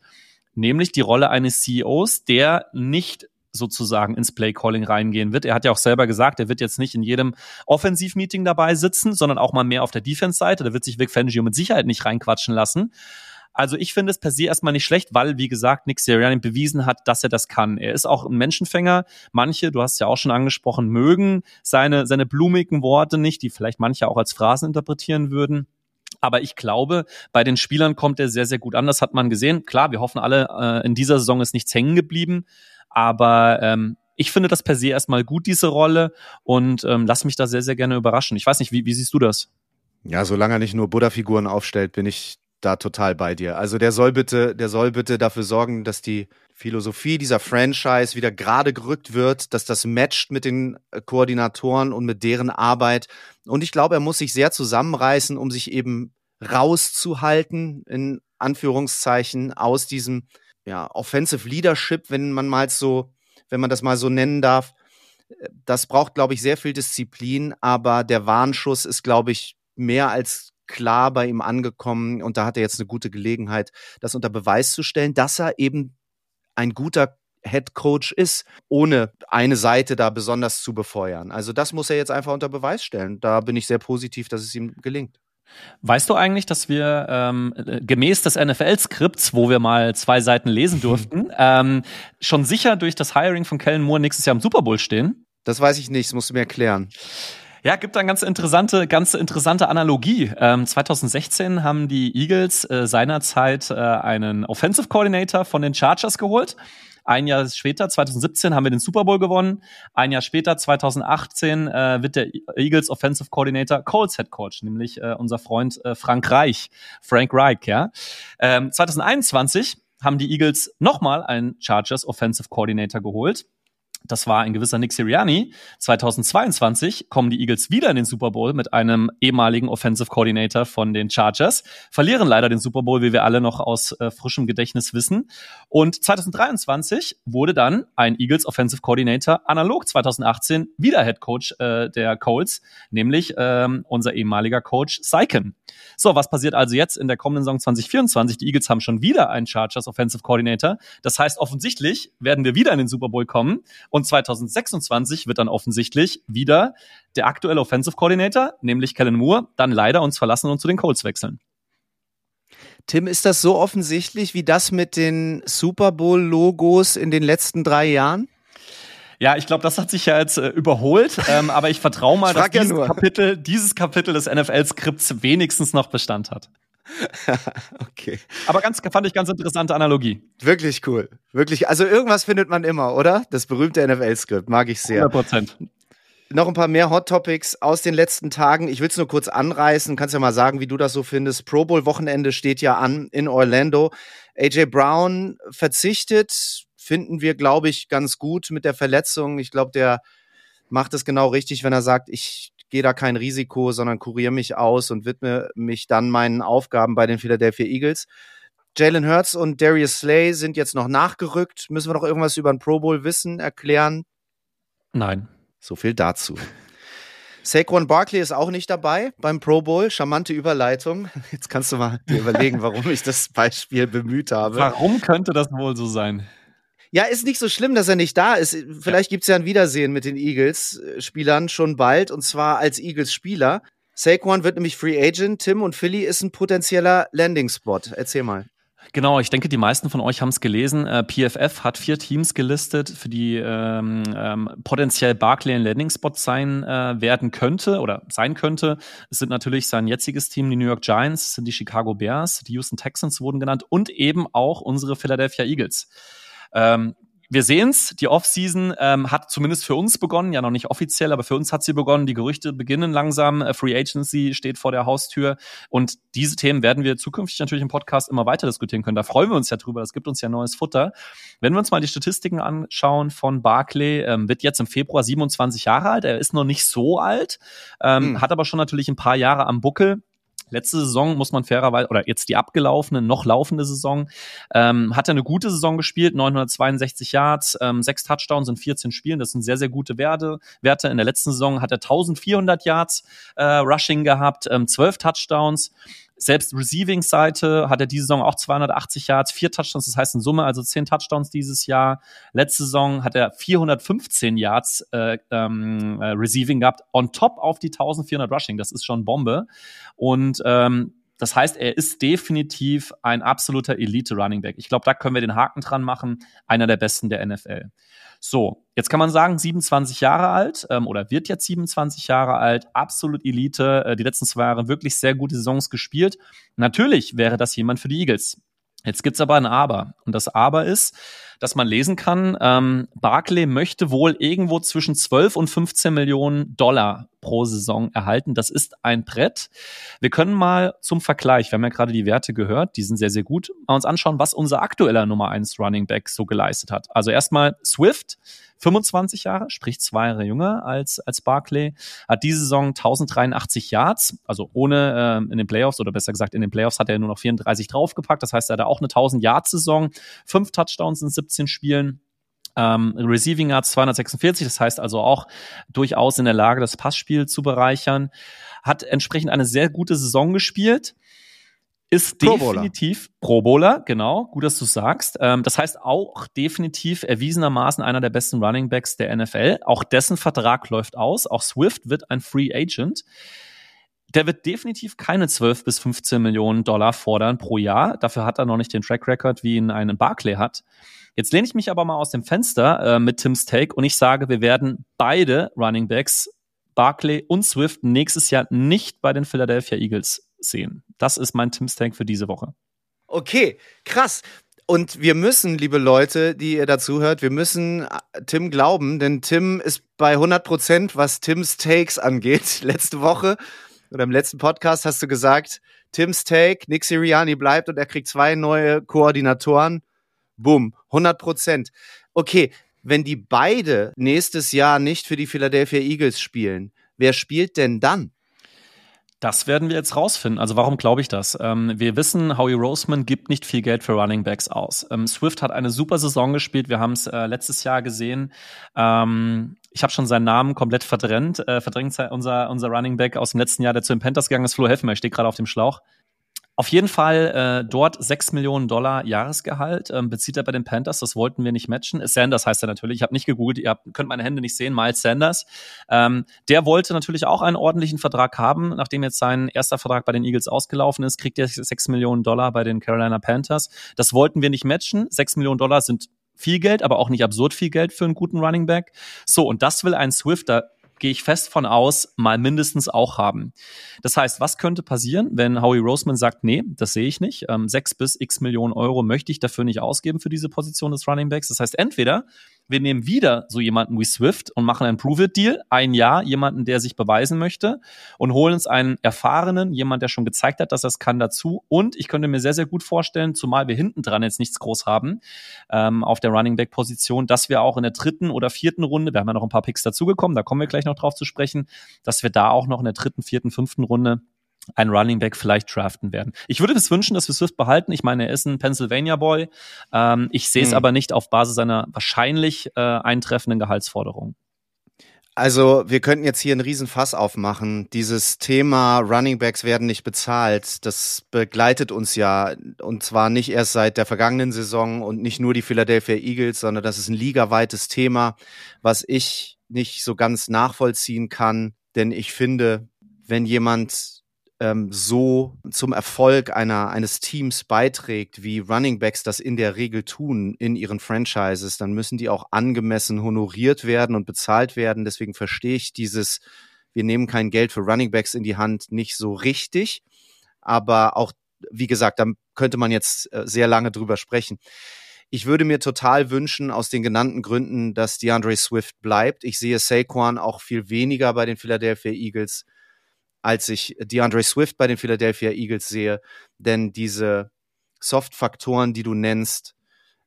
Speaker 2: nämlich die Rolle eines CEOs, der nicht sozusagen ins Play-Calling reingehen wird. Er hat ja auch selber gesagt, er wird jetzt nicht in jedem Offensiv-Meeting dabei sitzen, sondern auch mal mehr auf der Defense-Seite. Da wird sich Vic Fangio mit Sicherheit nicht reinquatschen lassen. Also ich finde es per se erstmal nicht schlecht, weil, wie gesagt, Nick Sirianni bewiesen hat, dass er das kann. Er ist auch ein Menschenfänger. Manche, du hast ja auch schon angesprochen, mögen seine, seine blumigen Worte nicht, die vielleicht manche auch als Phrasen interpretieren würden. Aber ich glaube, bei den Spielern kommt er sehr, sehr gut an. Das hat man gesehen. Klar, wir hoffen alle, äh, in dieser Saison ist nichts hängen geblieben. Aber ähm, ich finde das per se erstmal gut, diese Rolle. Und ähm, lass mich da sehr, sehr gerne überraschen. Ich weiß nicht, wie, wie siehst du das?
Speaker 1: Ja, solange er nicht nur Buddha-Figuren aufstellt, bin ich da total bei dir. Also der soll bitte, der soll bitte dafür sorgen, dass die Philosophie dieser Franchise wieder gerade gerückt wird, dass das matcht mit den äh, Koordinatoren und mit deren Arbeit. Und ich glaube, er muss sich sehr zusammenreißen, um sich eben rauszuhalten, in Anführungszeichen, aus diesem ja, Offensive Leadership, wenn man mal so, wenn man das mal so nennen darf. Das braucht, glaube ich, sehr viel Disziplin, aber der Warnschuss ist, glaube ich, mehr als klar bei ihm angekommen und da hat er jetzt eine gute Gelegenheit, das unter Beweis zu stellen, dass er eben ein guter Head Coach ist, ohne eine Seite da besonders zu befeuern. Also das muss er jetzt einfach unter Beweis stellen. Da bin ich sehr positiv, dass es ihm gelingt.
Speaker 2: Weißt du eigentlich, dass wir ähm, gemäß des NFL-Skripts, wo wir mal zwei Seiten lesen durften, ähm, schon sicher durch das Hiring von Kellen Moore nächstes Jahr im Super Bowl stehen?
Speaker 1: Das weiß ich nicht, das musst du mir erklären.
Speaker 2: Ja, gibt da eine ganz interessante, ganz interessante Analogie. Ähm, 2016 haben die Eagles äh, seinerzeit äh, einen Offensive Coordinator von den Chargers geholt. Ein Jahr später, 2017, haben wir den Super Bowl gewonnen. Ein Jahr später, 2018, äh, wird der Eagles Offensive Coordinator Colts Head Coach, nämlich äh, unser Freund äh, Frank Reich, Frank Reich, ja. Ähm, 2021 haben die Eagles nochmal einen Chargers Offensive Coordinator geholt das war ein gewisser Nick Sirianni. 2022 kommen die Eagles wieder in den Super Bowl mit einem ehemaligen Offensive Coordinator von den Chargers, verlieren leider den Super Bowl, wie wir alle noch aus äh, frischem Gedächtnis wissen. Und 2023 wurde dann ein Eagles Offensive Coordinator analog 2018 wieder Head Coach äh, der Colts, nämlich ähm, unser ehemaliger Coach Syken. So, was passiert also jetzt in der kommenden Saison 2024? Die Eagles haben schon wieder einen Chargers Offensive Coordinator. Das heißt, offensichtlich werden wir wieder in den Super Bowl kommen und 2026 wird dann offensichtlich wieder der aktuelle Offensive Coordinator, nämlich Kellen Moore, dann leider uns verlassen und zu den Colts wechseln.
Speaker 1: Tim, ist das so offensichtlich wie das mit den Super Bowl-Logos in den letzten drei Jahren?
Speaker 2: Ja, ich glaube, das hat sich ja jetzt äh, überholt, ähm, aber ich vertraue mal, dass dieses Kapitel, dieses Kapitel des NFL-Skripts wenigstens noch Bestand hat. okay. Aber ganz, fand ich ganz interessante Analogie.
Speaker 1: Wirklich cool. Wirklich. Also irgendwas findet man immer, oder? Das berühmte NFL-Skript. Mag ich sehr.
Speaker 2: 100 Prozent.
Speaker 1: Noch ein paar mehr Hot Topics aus den letzten Tagen. Ich will es nur kurz anreißen. Kannst ja mal sagen, wie du das so findest. Pro Bowl Wochenende steht ja an in Orlando. AJ Brown verzichtet. Finden wir, glaube ich, ganz gut mit der Verletzung. Ich glaube, der macht es genau richtig, wenn er sagt, ich gehe da kein Risiko, sondern kuriere mich aus und widme mich dann meinen Aufgaben bei den Philadelphia Eagles. Jalen Hurts und Darius Slay sind jetzt noch nachgerückt. Müssen wir noch irgendwas über den Pro Bowl wissen, erklären?
Speaker 2: Nein.
Speaker 1: So viel dazu. Saquon Barkley ist auch nicht dabei beim Pro Bowl. Charmante Überleitung. Jetzt kannst du mal überlegen, warum ich das Beispiel bemüht habe.
Speaker 2: Warum könnte das wohl so sein?
Speaker 1: Ja, ist nicht so schlimm, dass er nicht da ist. Vielleicht gibt's ja ein Wiedersehen mit den Eagles-Spielern schon bald und zwar als Eagles-Spieler. Saquon wird nämlich Free Agent. Tim und Philly ist ein potenzieller Landing-Spot. Erzähl mal.
Speaker 2: Genau, ich denke, die meisten von euch haben es gelesen. Äh, PFF hat vier Teams gelistet, für die ähm, ähm, potenziell Barclay ein Landing-Spot sein äh, werden könnte oder sein könnte. Es sind natürlich sein jetziges Team, die New York Giants, sind die Chicago Bears, die Houston Texans wurden genannt und eben auch unsere Philadelphia Eagles. Ähm, wir sehen's, die Offseason ähm, hat zumindest für uns begonnen, ja noch nicht offiziell, aber für uns hat sie begonnen. Die Gerüchte beginnen langsam. Äh, Free Agency steht vor der Haustür und diese Themen werden wir zukünftig natürlich im Podcast immer weiter diskutieren können. Da freuen wir uns ja drüber. Das gibt uns ja neues Futter. Wenn wir uns mal die Statistiken anschauen von Barclay, ähm, wird jetzt im Februar 27 Jahre alt. Er ist noch nicht so alt, ähm, hm. hat aber schon natürlich ein paar Jahre am Buckel. Letzte Saison muss man fairerweise, oder jetzt die abgelaufene, noch laufende Saison, ähm, hat er eine gute Saison gespielt, 962 Yards, ähm, sechs Touchdowns in 14 Spielen, das sind sehr, sehr gute Werte. Werte. In der letzten Saison hat er 1400 Yards äh, Rushing gehabt, ähm, 12 Touchdowns. Selbst Receiving-Seite hat er diese Saison auch 280 Yards, vier Touchdowns, das heißt in Summe also zehn Touchdowns dieses Jahr. Letzte Saison hat er 415 Yards äh, ähm, äh, Receiving gehabt, on top auf die 1400 Rushing. Das ist schon Bombe. Und ähm, das heißt, er ist definitiv ein absoluter Elite-Running Back. Ich glaube, da können wir den Haken dran machen. Einer der besten der NFL. So, jetzt kann man sagen, 27 Jahre alt ähm, oder wird jetzt 27 Jahre alt, absolut Elite, äh, die letzten zwei Jahre wirklich sehr gute Saisons gespielt. Natürlich wäre das jemand für die Eagles. Jetzt gibt's aber ein Aber. Und das Aber ist, dass man lesen kann, ähm, Barclay möchte wohl irgendwo zwischen 12 und 15 Millionen Dollar pro Saison erhalten. Das ist ein Brett. Wir können mal zum Vergleich, wir haben ja gerade die Werte gehört, die sind sehr, sehr gut, mal uns anschauen, was unser aktueller Nummer 1 Running Back so geleistet hat. Also erstmal Swift, 25 Jahre, sprich zwei Jahre jünger als, als Barclay, hat diese Saison 1083 Yards, also ohne äh, in den Playoffs oder besser gesagt in den Playoffs hat er nur noch 34 draufgepackt. Das heißt, er hat auch eine 1000 Yards Saison, fünf Touchdowns in 17 Spielen. Ähm, Receiving Yards 246, das heißt also auch durchaus in der Lage, das Passspiel zu bereichern. Hat entsprechend eine sehr gute Saison gespielt. Ist Pro definitiv Pro Bowler, genau, gut, dass du sagst. Ähm, das heißt auch definitiv erwiesenermaßen einer der besten Running Backs der NFL. Auch dessen Vertrag läuft aus. Auch Swift wird ein Free Agent. Der wird definitiv keine 12 bis 15 Millionen Dollar fordern pro Jahr. Dafür hat er noch nicht den Track Record, wie ihn einen Barclay hat. Jetzt lehne ich mich aber mal aus dem Fenster äh, mit Tims Take und ich sage, wir werden beide Running Backs, Barclay und Swift, nächstes Jahr nicht bei den Philadelphia Eagles sehen. Das ist mein Tims Take für diese Woche.
Speaker 1: Okay, krass. Und wir müssen, liebe Leute, die ihr dazu hört, wir müssen äh, Tim glauben, denn Tim ist bei 100 Prozent, was Tims Takes angeht. Letzte Woche oder im letzten Podcast hast du gesagt, Tims Take, Nick Siriani bleibt und er kriegt zwei neue Koordinatoren. Boom, 100 Prozent. Okay, wenn die beide nächstes Jahr nicht für die Philadelphia Eagles spielen, wer spielt denn dann?
Speaker 2: Das werden wir jetzt rausfinden. Also warum glaube ich das? Ähm, wir wissen, Howie Roseman gibt nicht viel Geld für Running Backs aus. Ähm, Swift hat eine super Saison gespielt. Wir haben es äh, letztes Jahr gesehen. Ähm, ich habe schon seinen Namen komplett verdrängt. Äh, verdrängt unser, unser Running Back aus dem letzten Jahr, der zu den Panthers gegangen ist. Flo, helfen mir, ich stehe gerade auf dem Schlauch. Auf jeden Fall äh, dort 6 Millionen Dollar Jahresgehalt ähm, bezieht er bei den Panthers. Das wollten wir nicht matchen. Sanders heißt er natürlich. Ich habe nicht gegoogelt. Ihr habt, könnt meine Hände nicht sehen. Miles Sanders. Ähm, der wollte natürlich auch einen ordentlichen Vertrag haben. Nachdem jetzt sein erster Vertrag bei den Eagles ausgelaufen ist, kriegt er 6 Millionen Dollar bei den Carolina Panthers. Das wollten wir nicht matchen. 6 Millionen Dollar sind viel Geld, aber auch nicht absurd viel Geld für einen guten Running Back. So, und das will ein Swifter gehe ich fest von aus, mal mindestens auch haben. Das heißt, was könnte passieren, wenn Howie Roseman sagt, nee, das sehe ich nicht, ähm, bis x Millionen Euro möchte ich dafür nicht ausgeben für diese Position des Running Backs. Das heißt, entweder wir nehmen wieder so jemanden wie Swift und machen einen Prove-It-Deal, ein Jahr, jemanden, der sich beweisen möchte und holen uns einen erfahrenen, jemand, der schon gezeigt hat, dass es kann, dazu. Und ich könnte mir sehr, sehr gut vorstellen, zumal wir hinten dran jetzt nichts groß haben ähm, auf der Running Back-Position, dass wir auch in der dritten oder vierten Runde, wir haben ja noch ein paar Picks dazugekommen, da kommen wir gleich noch drauf zu sprechen, dass wir da auch noch in der dritten, vierten, fünften Runde ein Running Back vielleicht draften werden. Ich würde es wünschen, dass wir Swift behalten. Ich meine, er ist ein Pennsylvania Boy. Ähm, ich sehe es hm. aber nicht auf Basis seiner wahrscheinlich äh, eintreffenden Gehaltsforderung.
Speaker 1: Also wir könnten jetzt hier einen Riesenfass aufmachen. Dieses Thema Running Backs werden nicht bezahlt, das begleitet uns ja und zwar nicht erst seit der vergangenen Saison und nicht nur die Philadelphia Eagles, sondern das ist ein ligaweites Thema, was ich nicht so ganz nachvollziehen kann, denn ich finde, wenn jemand ähm, so zum Erfolg einer, eines Teams beiträgt, wie Running Backs das in der Regel tun in ihren Franchises, dann müssen die auch angemessen honoriert werden und bezahlt werden. Deswegen verstehe ich dieses, wir nehmen kein Geld für Running Backs in die Hand, nicht so richtig. Aber auch, wie gesagt, da könnte man jetzt äh, sehr lange drüber sprechen. Ich würde mir total wünschen, aus den genannten Gründen, dass DeAndre Swift bleibt. Ich sehe Saquon auch viel weniger bei den Philadelphia Eagles als ich DeAndre Swift bei den Philadelphia Eagles sehe. Denn diese Soft-Faktoren, die du nennst,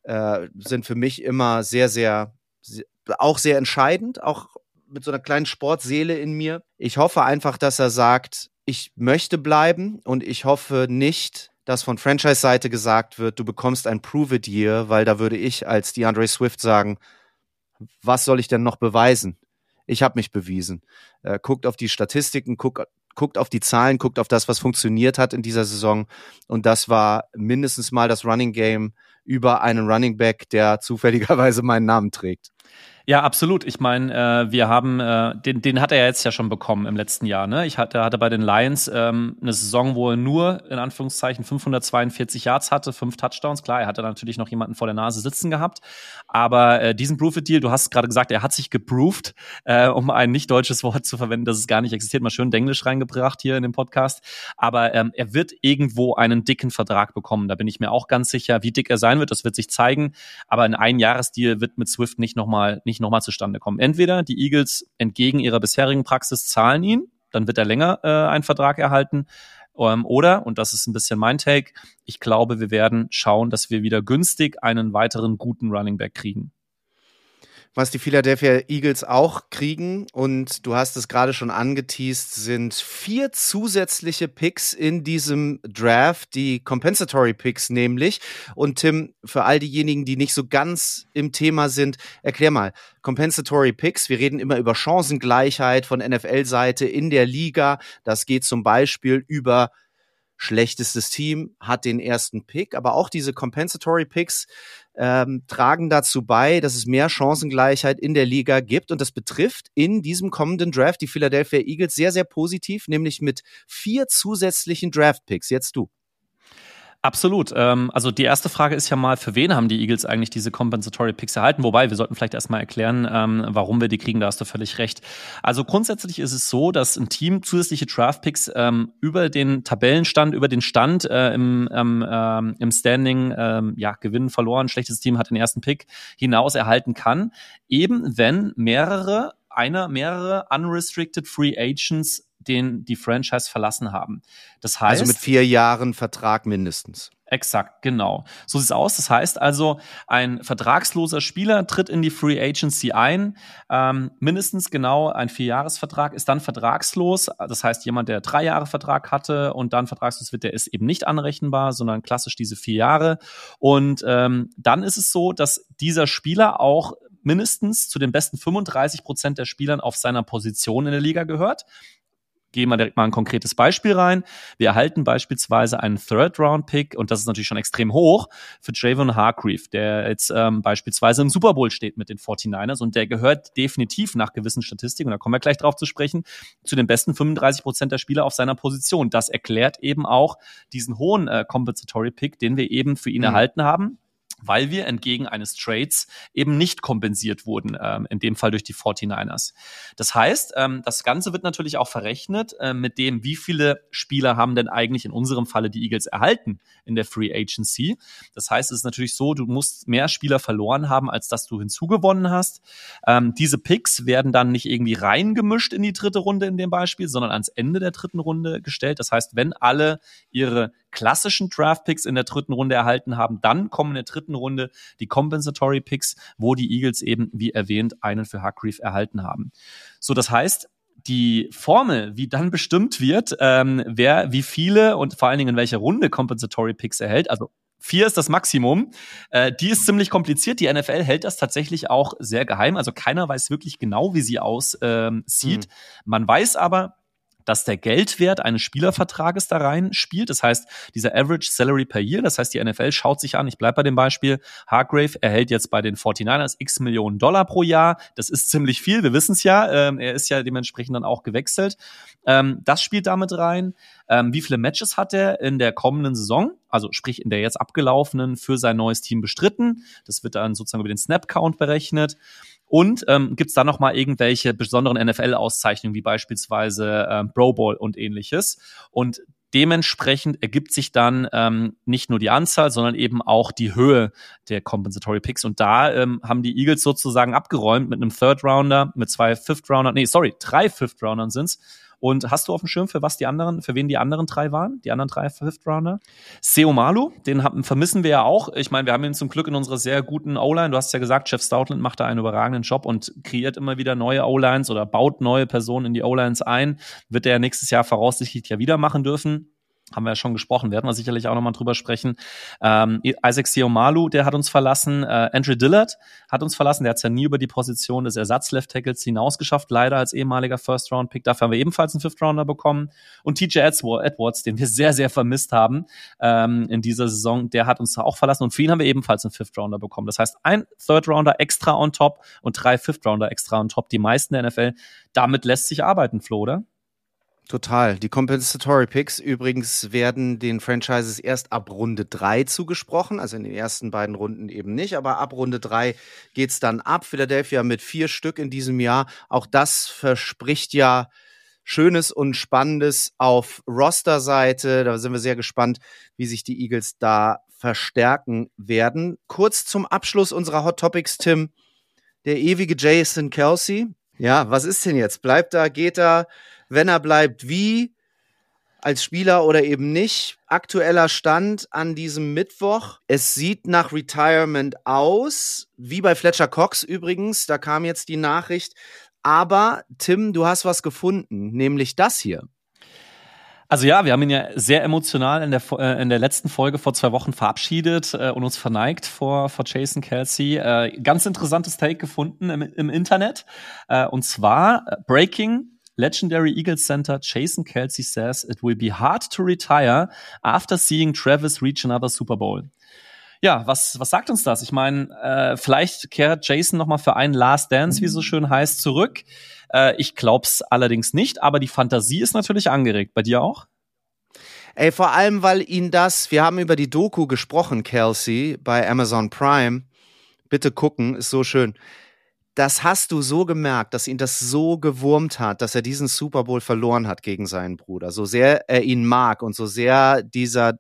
Speaker 1: äh, sind für mich immer sehr, sehr, sehr, auch sehr entscheidend, auch mit so einer kleinen Sportseele in mir. Ich hoffe einfach, dass er sagt, ich möchte bleiben und ich hoffe nicht, dass von Franchise-Seite gesagt wird, du bekommst ein Prove-It Year, weil da würde ich als DeAndre Swift sagen, was soll ich denn noch beweisen? Ich habe mich bewiesen. Äh, guckt auf die Statistiken, guckt guckt auf die Zahlen, guckt auf das, was funktioniert hat in dieser Saison. Und das war mindestens mal das Running Game über einen Running Back, der zufälligerweise meinen Namen trägt.
Speaker 2: Ja, absolut. Ich meine, äh, wir haben, äh, den, den hat er jetzt ja schon bekommen im letzten Jahr. Ne? Ich hatte, hatte bei den Lions ähm, eine Saison, wo er nur in Anführungszeichen 542 Yards hatte, fünf Touchdowns. Klar, er hatte natürlich noch jemanden vor der Nase sitzen gehabt. Aber äh, diesen Proof-It-Deal, du hast gerade gesagt, er hat sich geproved, äh, um ein nicht deutsches Wort zu verwenden, das es gar nicht existiert. Mal schön Englisch reingebracht hier in dem Podcast. Aber ähm, er wird irgendwo einen dicken Vertrag bekommen. Da bin ich mir auch ganz sicher. Wie dick er sein wird, das wird sich zeigen. Aber ein Einjahresdeal wird mit Swift nicht nochmal nicht nochmal zustande kommen. Entweder die Eagles entgegen ihrer bisherigen Praxis zahlen ihn, dann wird er länger äh, einen Vertrag erhalten. Ähm, oder, und das ist ein bisschen mein Take, ich glaube, wir werden schauen, dass wir wieder günstig einen weiteren guten Running Back kriegen
Speaker 1: was die Philadelphia Eagles auch kriegen, und du hast es gerade schon angeteased, sind vier zusätzliche Picks in diesem Draft, die Compensatory Picks nämlich. Und Tim, für all diejenigen, die nicht so ganz im Thema sind, erklär mal, Compensatory Picks, wir reden immer über Chancengleichheit von NFL-Seite in der Liga. Das geht zum Beispiel über schlechtestes Team hat den ersten Pick, aber auch diese Compensatory Picks ähm, tragen dazu bei, dass es mehr Chancengleichheit in der Liga gibt und das betrifft in diesem kommenden Draft die Philadelphia Eagles sehr, sehr positiv, nämlich mit vier zusätzlichen Draft Picks. Jetzt du.
Speaker 2: Absolut. Ähm, also die erste Frage ist ja mal, für wen haben die Eagles eigentlich diese Compensatory Picks erhalten? Wobei, wir sollten vielleicht erstmal erklären, ähm, warum wir die kriegen, da hast du völlig recht. Also grundsätzlich ist es so, dass ein Team zusätzliche Draft Picks ähm, über den Tabellenstand, über den Stand äh, im, ähm, ähm, im Standing, ähm, ja, gewinnen, verloren, schlechtes Team hat den ersten Pick hinaus erhalten kann, eben wenn mehrere einer mehrere unrestricted Free Agents den die Franchise verlassen haben. Das heißt,
Speaker 1: also mit vier Jahren Vertrag mindestens.
Speaker 2: Exakt, genau. So sieht's aus. Das heißt also, ein vertragsloser Spieler tritt in die Free Agency ein. Ähm, mindestens genau ein Vierjahresvertrag ist dann vertragslos. Das heißt, jemand, der drei Jahre Vertrag hatte und dann vertragslos wird, der ist eben nicht anrechenbar, sondern klassisch diese vier Jahre. Und ähm, dann ist es so, dass dieser Spieler auch mindestens zu den besten 35 Prozent der Spielern auf seiner Position in der Liga gehört gehen wir direkt mal ein konkretes Beispiel rein. Wir erhalten beispielsweise einen Third-Round-Pick und das ist natürlich schon extrem hoch für Javon Hargreave, der jetzt ähm, beispielsweise im Super Bowl steht mit den 49ers und der gehört definitiv nach gewissen Statistiken, und da kommen wir gleich drauf zu sprechen, zu den besten 35 Prozent der Spieler auf seiner Position. Das erklärt eben auch diesen hohen äh, Compensatory Pick, den wir eben für ihn mhm. erhalten haben weil wir entgegen eines Trades eben nicht kompensiert wurden, ähm, in dem Fall durch die 49ers. Das heißt, ähm, das Ganze wird natürlich auch verrechnet äh, mit dem, wie viele Spieler haben denn eigentlich in unserem Falle die Eagles erhalten in der Free Agency. Das heißt, es ist natürlich so, du musst mehr Spieler verloren haben, als dass du hinzugewonnen hast. Ähm, diese Picks werden dann nicht irgendwie reingemischt in die dritte Runde in dem Beispiel, sondern ans Ende der dritten Runde gestellt. Das heißt, wenn alle ihre klassischen Draft-Picks in der dritten Runde erhalten haben. Dann kommen in der dritten Runde die Compensatory Picks, wo die Eagles eben, wie erwähnt, einen für Hargreave erhalten haben. So, das heißt, die Formel, wie dann bestimmt wird, ähm, wer wie viele und vor allen Dingen in welcher Runde Compensatory Picks erhält, also Vier ist das Maximum. Äh, die ist ziemlich kompliziert. Die NFL hält das tatsächlich auch sehr geheim. Also keiner weiß wirklich genau, wie sie aussieht. Ähm, mhm. Man weiß aber, dass der Geldwert eines Spielervertrages da rein spielt. Das heißt, dieser Average Salary per Year, das heißt, die NFL schaut sich an, ich bleibe bei dem Beispiel, Hargrave erhält jetzt bei den 49ers x Millionen Dollar pro Jahr. Das ist ziemlich viel, wir wissen es ja. Ähm, er ist ja dementsprechend dann auch gewechselt. Ähm, das spielt damit rein. Ähm, wie viele Matches hat er in der kommenden Saison? Also sprich in der jetzt abgelaufenen für sein neues Team bestritten. Das wird dann sozusagen über den Snap-Count berechnet. Und ähm, gibt es da noch mal irgendwelche besonderen NFL-Auszeichnungen, wie beispielsweise ähm, Pro Bowl und ähnliches? Und dementsprechend ergibt sich dann ähm, nicht nur die Anzahl, sondern eben auch die Höhe der Compensatory Picks. Und da ähm, haben die Eagles sozusagen abgeräumt mit einem Third Rounder, mit zwei Fifth Rounder, nee, sorry, drei Fifth Roundern sind's und hast du auf dem Schirm, für was die anderen, für wen die anderen drei waren? Die anderen drei Fifth Rounder? Seo Malu, den haben, vermissen wir ja auch. Ich meine, wir haben ihn zum Glück in unserer sehr guten O-Line. Du hast ja gesagt, Jeff Stoutland macht da einen überragenden Job und kreiert immer wieder neue O-Lines oder baut neue Personen in die O-Lines ein. Wird er nächstes Jahr voraussichtlich ja wieder machen dürfen haben wir ja schon gesprochen, werden wir sicherlich auch nochmal drüber sprechen. Ähm, Isaac Siomalu, der hat uns verlassen. Äh, Andrew Dillard hat uns verlassen. Der hat es ja nie über die Position des Ersatz-Left-Tackles hinausgeschafft, leider als ehemaliger First-Round-Pick. Dafür haben wir ebenfalls einen Fifth-Rounder bekommen. Und TJ Edwards, den wir sehr, sehr vermisst haben ähm, in dieser Saison, der hat uns auch verlassen. Und für ihn haben wir ebenfalls einen Fifth-Rounder bekommen. Das heißt, ein Third-Rounder extra on top und drei Fifth-Rounder extra on top. Die meisten der NFL. Damit lässt sich arbeiten, Flo, oder?
Speaker 1: Total. Die Compensatory Picks übrigens werden den Franchises erst ab Runde drei zugesprochen, also in den ersten beiden Runden eben nicht, aber ab Runde drei geht's dann ab. Philadelphia mit vier Stück in diesem Jahr. Auch das verspricht ja Schönes und Spannendes auf Roster-Seite. Da sind wir sehr gespannt, wie sich die Eagles da verstärken werden. Kurz zum Abschluss unserer Hot Topics, Tim. Der ewige Jason Kelsey. Ja, was ist denn jetzt? Bleibt da, geht da? Wenn er bleibt, wie als Spieler oder eben nicht. Aktueller Stand an diesem Mittwoch. Es sieht nach Retirement aus, wie bei Fletcher Cox übrigens. Da kam jetzt die Nachricht. Aber Tim, du hast was gefunden, nämlich das hier.
Speaker 2: Also ja, wir haben ihn ja sehr emotional in der, äh, in der letzten Folge vor zwei Wochen verabschiedet äh, und uns verneigt vor, vor Jason Kelsey. Äh, ganz interessantes Take gefunden im, im Internet. Und zwar Breaking Legendary Eagles center Jason Kelsey says it will be hard to retire after seeing Travis reach another Super Bowl. Ja, was, was sagt uns das? Ich meine, äh, vielleicht kehrt Jason nochmal für einen Last Dance, wie es so schön heißt, zurück. Äh, ich glaub's allerdings nicht, aber die Fantasie ist natürlich angeregt. Bei dir auch?
Speaker 1: Ey, vor allem, weil ihn das, wir haben über die Doku gesprochen, Kelsey, bei Amazon Prime. Bitte gucken, ist so schön das hast du so gemerkt, dass ihn das so gewurmt hat, dass er diesen Super Bowl verloren hat gegen seinen Bruder. So sehr er ihn mag und so sehr dieser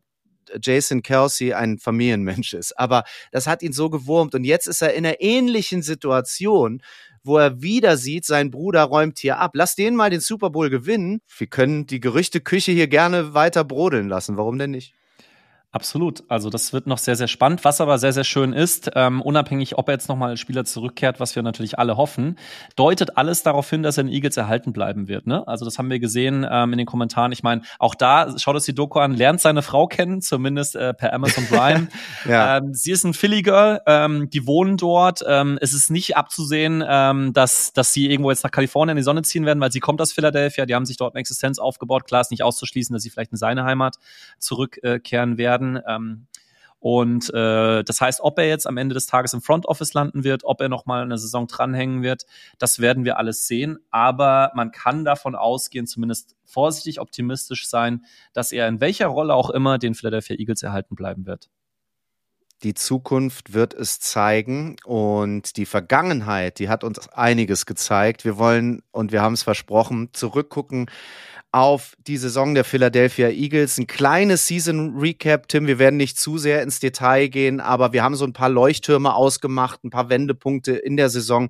Speaker 1: Jason Kelsey ein Familienmensch ist. Aber das hat ihn so gewurmt und jetzt ist er in einer ähnlichen Situation, wo er wieder sieht, sein Bruder räumt hier ab. Lass den mal den Super Bowl gewinnen. Wir können die Gerüchteküche hier gerne weiter brodeln lassen. Warum denn nicht?
Speaker 2: Absolut. Also das wird noch sehr, sehr spannend. Was aber sehr, sehr schön ist, ähm, unabhängig, ob er jetzt nochmal als Spieler zurückkehrt, was wir natürlich alle hoffen, deutet alles darauf hin, dass er in Eagles erhalten bleiben wird. Ne? Also das haben wir gesehen ähm, in den Kommentaren. Ich meine, auch da, schaut uns die Doku an, lernt seine Frau kennen, zumindest äh, per Amazon Prime. ja. ähm, sie ist ein Philly-Girl, ähm, die wohnen dort. Ähm, es ist nicht abzusehen, ähm, dass, dass sie irgendwo jetzt nach Kalifornien in die Sonne ziehen werden, weil sie kommt aus Philadelphia. Die haben sich dort eine Existenz aufgebaut. Klar ist nicht auszuschließen, dass sie vielleicht in seine Heimat zurückkehren werden werden. Ähm, und äh, das heißt, ob er jetzt am Ende des Tages im Front Office landen wird, ob er nochmal eine Saison dranhängen wird, das werden wir alles sehen. Aber man kann davon ausgehen, zumindest vorsichtig optimistisch sein, dass er in welcher Rolle auch immer den Philadelphia Eagles erhalten bleiben wird.
Speaker 1: Die Zukunft wird es zeigen und die Vergangenheit, die hat uns einiges gezeigt. Wir wollen und wir haben es versprochen, zurückgucken auf die Saison der Philadelphia Eagles. Ein kleines Season Recap, Tim. Wir werden nicht zu sehr ins Detail gehen, aber wir haben so ein paar Leuchttürme ausgemacht, ein paar Wendepunkte in der Saison,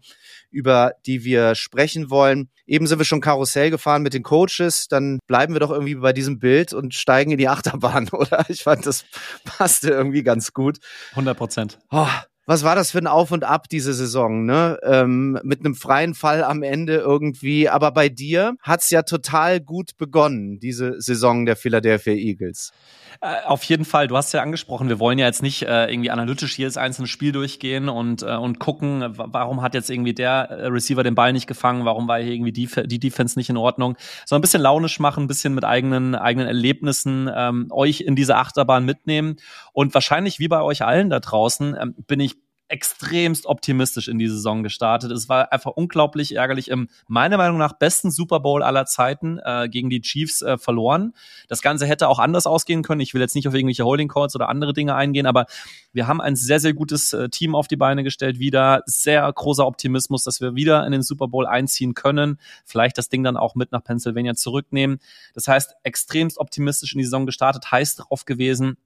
Speaker 1: über die wir sprechen wollen. Eben sind wir schon Karussell gefahren mit den Coaches. Dann bleiben wir doch irgendwie bei diesem Bild und steigen in die Achterbahn, oder? Ich fand, das passte irgendwie ganz gut.
Speaker 2: 100 Prozent.
Speaker 1: Oh, was war das für ein Auf und Ab diese Saison, ne? Ähm, mit einem freien Fall am Ende irgendwie. Aber bei dir hat's ja total gut begonnen, diese Saison der Philadelphia Eagles.
Speaker 2: Äh, auf jeden Fall, du hast ja angesprochen, wir wollen ja jetzt nicht äh, irgendwie analytisch jedes einzelne Spiel durchgehen und, äh, und gucken, warum hat jetzt irgendwie der äh, Receiver den Ball nicht gefangen, warum war hier irgendwie die, die Defense nicht in Ordnung, sondern ein bisschen launisch machen, ein bisschen mit eigenen, eigenen Erlebnissen ähm, euch in diese Achterbahn mitnehmen. Und wahrscheinlich wie bei euch allen da draußen ähm, bin ich extremst optimistisch in die Saison gestartet. Es war einfach unglaublich ärgerlich im meiner Meinung nach besten Super Bowl aller Zeiten äh, gegen die Chiefs äh, verloren. Das Ganze hätte auch anders ausgehen können. Ich will jetzt nicht auf irgendwelche Holding Calls oder andere Dinge eingehen, aber wir haben ein sehr, sehr gutes äh, Team auf die Beine gestellt wieder. Sehr großer Optimismus, dass wir wieder in den Super Bowl einziehen können. Vielleicht das Ding dann auch mit nach Pennsylvania zurücknehmen. Das heißt, extremst optimistisch in die Saison gestartet, heiß drauf gewesen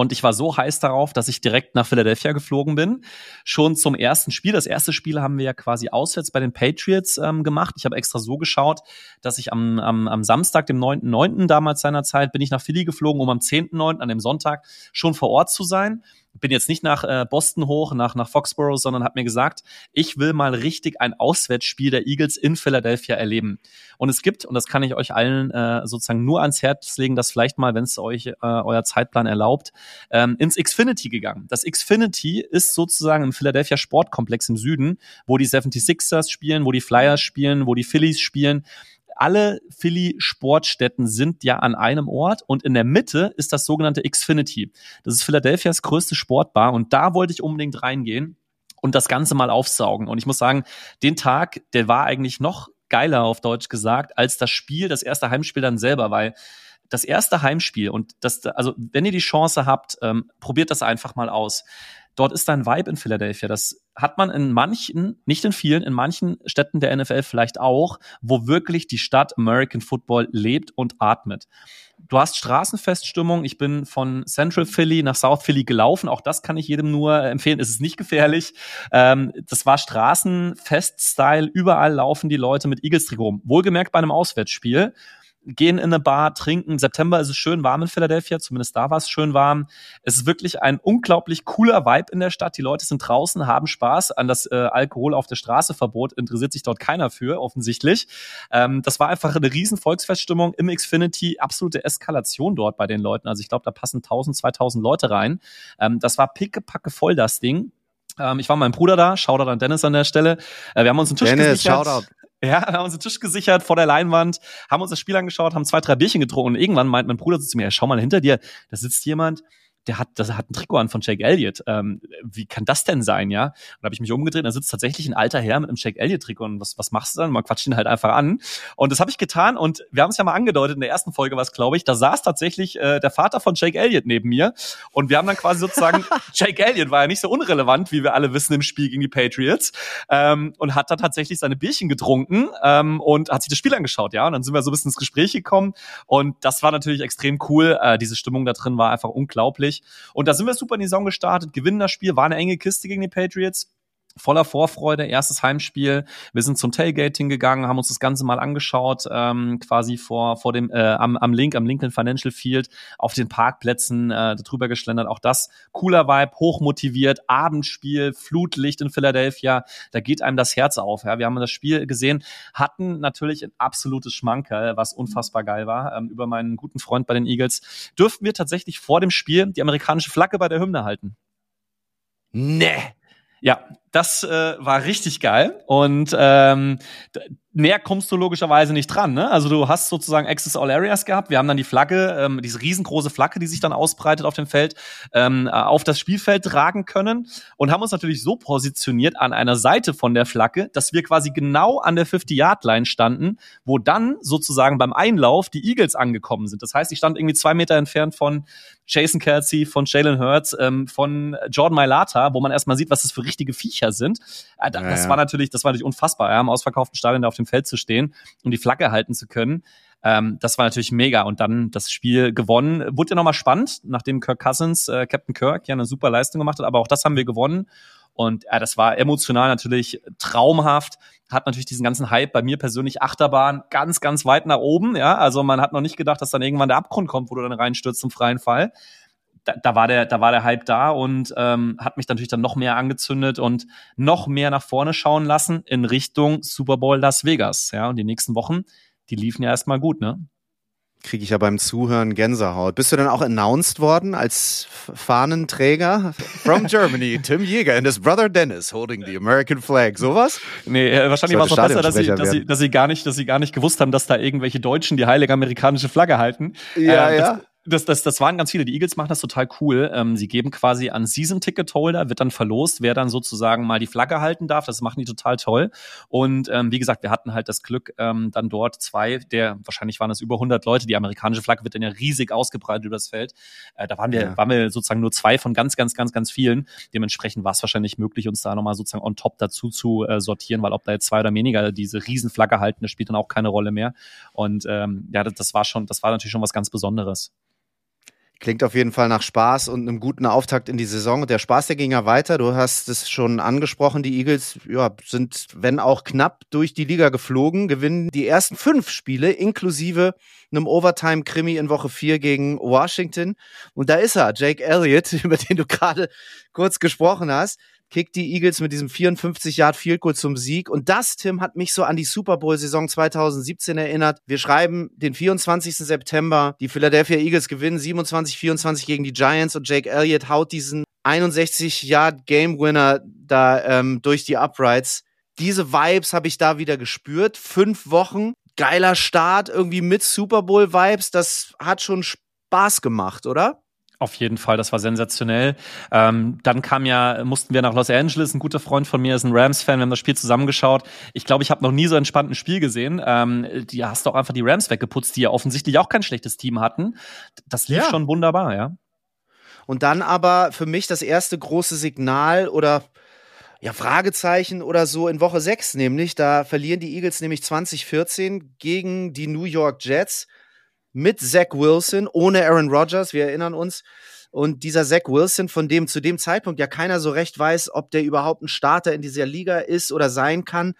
Speaker 2: und ich war so heiß darauf, dass ich direkt nach Philadelphia geflogen bin. Schon zum ersten Spiel. Das erste Spiel haben wir ja quasi auswärts bei den Patriots ähm, gemacht. Ich habe extra so geschaut, dass ich am, am, am Samstag, dem 9.9. damals seiner Zeit, bin ich nach Philly geflogen, um am 10.9. an dem Sonntag schon vor Ort zu sein bin jetzt nicht nach äh, Boston hoch, nach, nach Foxborough, sondern habe mir gesagt, ich will mal richtig ein Auswärtsspiel der Eagles in Philadelphia erleben. Und es gibt, und das kann ich euch allen äh, sozusagen nur ans Herz legen, das vielleicht mal, wenn es euch äh, euer Zeitplan erlaubt, ähm, ins Xfinity gegangen. Das Xfinity ist sozusagen im Philadelphia Sportkomplex im Süden, wo die 76ers spielen, wo die Flyers spielen, wo die Phillies spielen alle Philly-Sportstätten sind ja an einem Ort und in der Mitte ist das sogenannte Xfinity. Das ist Philadelphias größte Sportbar und da wollte ich unbedingt reingehen und das Ganze mal aufsaugen. Und ich muss sagen, den Tag, der war eigentlich noch geiler auf Deutsch gesagt, als das Spiel, das erste Heimspiel dann selber, weil das erste Heimspiel und das, also wenn ihr die Chance habt, ähm, probiert das einfach mal aus. Dort ist ein Vibe in Philadelphia. Das hat man in manchen, nicht in vielen, in manchen Städten der NFL vielleicht auch, wo wirklich die Stadt American Football lebt und atmet. Du hast Straßenfeststimmung. Ich bin von Central Philly nach South Philly gelaufen. Auch das kann ich jedem nur empfehlen. Es ist nicht gefährlich. Ähm, das war Straßenfest-Style. Überall laufen die Leute mit Eagles-Trikot. Wohlgemerkt bei einem Auswärtsspiel gehen in eine Bar, trinken. September ist es schön warm in Philadelphia, zumindest da war es schön warm. Es ist wirklich ein unglaublich cooler Vibe in der Stadt. Die Leute sind draußen, haben Spaß. An das äh, Alkohol auf der Straße Verbot interessiert sich dort keiner für, offensichtlich. Ähm, das war einfach eine riesen Volksfeststimmung im Xfinity, absolute Eskalation dort bei den Leuten. Also ich glaube, da passen 1000, 2000 Leute rein. Ähm, das war pickepacke voll, das Ding ähm, ich war mit meinem Bruder da, Shoutout an Dennis an der Stelle. Äh, wir haben uns einen Tisch
Speaker 1: Dennis, gesichert. Shoutout.
Speaker 2: Ja, haben uns den Tisch gesichert vor der Leinwand, haben uns das Spiel angeschaut, haben zwei, drei Bierchen getrunken und irgendwann meint mein Bruder zu mir, schau mal hinter dir, da sitzt jemand, der hat, das hat ein Trikot an von Jake Elliott. Ähm, wie kann das denn sein, ja? Und da habe ich mich umgedreht, da sitzt tatsächlich ein alter Herr mit einem Jake Elliott-Trikot. Und was, was machst du dann? Man quatscht ihn halt einfach an. Und das habe ich getan und wir haben es ja mal angedeutet, in der ersten Folge was, glaube ich, da saß tatsächlich äh, der Vater von Jake Elliott neben mir. Und wir haben dann quasi sozusagen, Jake Elliott war ja nicht so unrelevant, wie wir alle wissen, im Spiel gegen die Patriots. Ähm, und hat da tatsächlich seine Bierchen getrunken ähm, und hat sich das Spiel angeschaut, ja. Und dann sind wir so ein bisschen ins Gespräch gekommen. Und das war natürlich extrem cool. Äh, diese Stimmung da drin war einfach unglaublich. Und da sind wir super in die Saison gestartet, gewinnen das Spiel, war eine enge Kiste gegen die Patriots voller Vorfreude, erstes Heimspiel. Wir sind zum Tailgating gegangen, haben uns das Ganze mal angeschaut, ähm, quasi vor, vor dem, äh, am, am Link, am Lincoln Financial Field, auf den Parkplätzen äh, drüber geschlendert. Auch das cooler Vibe, hochmotiviert, Abendspiel, Flutlicht in Philadelphia, da geht einem das Herz auf. Ja. Wir haben das Spiel gesehen, hatten natürlich ein absolutes Schmankerl, was unfassbar geil war. Ähm, über meinen guten Freund bei den Eagles dürften wir tatsächlich vor dem Spiel die amerikanische Flagge bei der Hymne halten. Nee. Ja, das äh, war richtig geil. Und ähm, näher kommst du logischerweise nicht dran. Ne? Also du hast sozusagen Access All Areas gehabt. Wir haben dann die Flagge, ähm, diese riesengroße Flagge, die sich dann ausbreitet auf dem Feld, ähm, auf das Spielfeld tragen können und haben uns natürlich so positioniert an einer Seite von der Flagge, dass wir quasi genau an der 50-Yard-Line standen, wo dann sozusagen beim Einlauf die Eagles angekommen sind. Das heißt, ich stand irgendwie zwei Meter entfernt von Jason Kelsey, von Jalen Hurts, ähm, von Jordan Mailata, wo man erstmal sieht, was das für richtige Viecher sind. Äh, das, ja, ja. war natürlich, das war natürlich unfassbar, ja, im ausverkauften Stadion da auf dem Feld zu stehen und die Flagge halten zu können. Ähm, das war natürlich mega. Und dann das Spiel gewonnen. Wurde ja nochmal spannend, nachdem Kirk Cousins, äh, Captain Kirk, ja eine super Leistung gemacht hat. Aber auch das haben wir gewonnen. Und ja, das war emotional natürlich traumhaft. Hat natürlich diesen ganzen Hype bei mir persönlich Achterbahn ganz, ganz weit nach oben. Ja, also man hat noch nicht gedacht, dass dann irgendwann der Abgrund kommt, wo du dann reinstürzt zum freien Fall da, da, war der, da war der Hype da und ähm, hat mich natürlich dann noch mehr angezündet und noch mehr nach vorne schauen lassen in Richtung Super Bowl Las Vegas. Ja, und die nächsten Wochen, die liefen ja erstmal gut, ne?
Speaker 1: Kriege ich ja beim Zuhören Gänsehaut. Bist du dann auch announced worden als Fahnenträger? From Germany, Tim Jäger and his brother Dennis holding the American flag. Sowas?
Speaker 2: Nee, äh, wahrscheinlich war es auch besser, dass sie, dass, sie, dass, sie gar nicht, dass sie gar nicht gewusst haben, dass da irgendwelche Deutschen die heilige amerikanische Flagge halten.
Speaker 1: Ja, äh, ja
Speaker 2: das, das, das waren ganz viele. Die Eagles machen das total cool. Ähm, sie geben quasi an Season-Ticket-Holder, wird dann verlost, wer dann sozusagen mal die Flagge halten darf. Das machen die total toll. Und ähm, wie gesagt, wir hatten halt das Glück, ähm, dann dort zwei, der wahrscheinlich waren es über 100 Leute. Die amerikanische Flagge wird dann ja riesig ausgebreitet über das Feld. Äh, da waren wir, ja. waren wir sozusagen nur zwei von ganz, ganz, ganz, ganz vielen. Dementsprechend war es wahrscheinlich möglich, uns da nochmal sozusagen on top dazu zu äh, sortieren, weil ob da jetzt zwei oder weniger diese Riesenflagge halten, das spielt dann auch keine Rolle mehr. Und ähm, ja, das, das war schon, das war natürlich schon was ganz Besonderes.
Speaker 1: Klingt auf jeden Fall nach Spaß und einem guten Auftakt in die Saison. Der Spaß, der ging ja weiter. Du hast es schon angesprochen. Die Eagles ja, sind, wenn auch knapp, durch die Liga geflogen, gewinnen die ersten fünf Spiele inklusive einem Overtime-Krimi in Woche vier gegen Washington. Und da ist er, Jake Elliott, über den du gerade kurz gesprochen hast kickt die Eagles mit diesem 54 Yard Field Goal zum Sieg. Und das, Tim, hat mich so an die Super Bowl Saison 2017 erinnert. Wir schreiben den 24. September. Die Philadelphia Eagles gewinnen 27-24 gegen die Giants und Jake Elliott haut diesen 61 Yard Game Winner da ähm, durch die Uprights. Diese Vibes habe ich da wieder gespürt. Fünf Wochen, geiler Start, irgendwie mit Super Bowl Vibes. Das hat schon Spaß gemacht, oder?
Speaker 2: Auf jeden Fall, das war sensationell. Ähm, dann kam ja, mussten wir nach Los Angeles. Ein guter Freund von mir ist ein Rams-Fan. Wir haben das Spiel zusammengeschaut. Ich glaube, ich habe noch nie so entspannt ein Spiel gesehen. Ähm, die hast du auch einfach die Rams weggeputzt, die ja offensichtlich auch kein schlechtes Team hatten. Das lief ja. schon wunderbar, ja.
Speaker 1: Und dann aber für mich das erste große Signal oder ja, Fragezeichen oder so in Woche 6 nämlich. Da verlieren die Eagles nämlich 2014 gegen die New York Jets mit Zach Wilson, ohne Aaron Rodgers, wir erinnern uns. Und dieser Zach Wilson, von dem zu dem Zeitpunkt ja keiner so recht weiß, ob der überhaupt ein Starter in dieser Liga ist oder sein kann,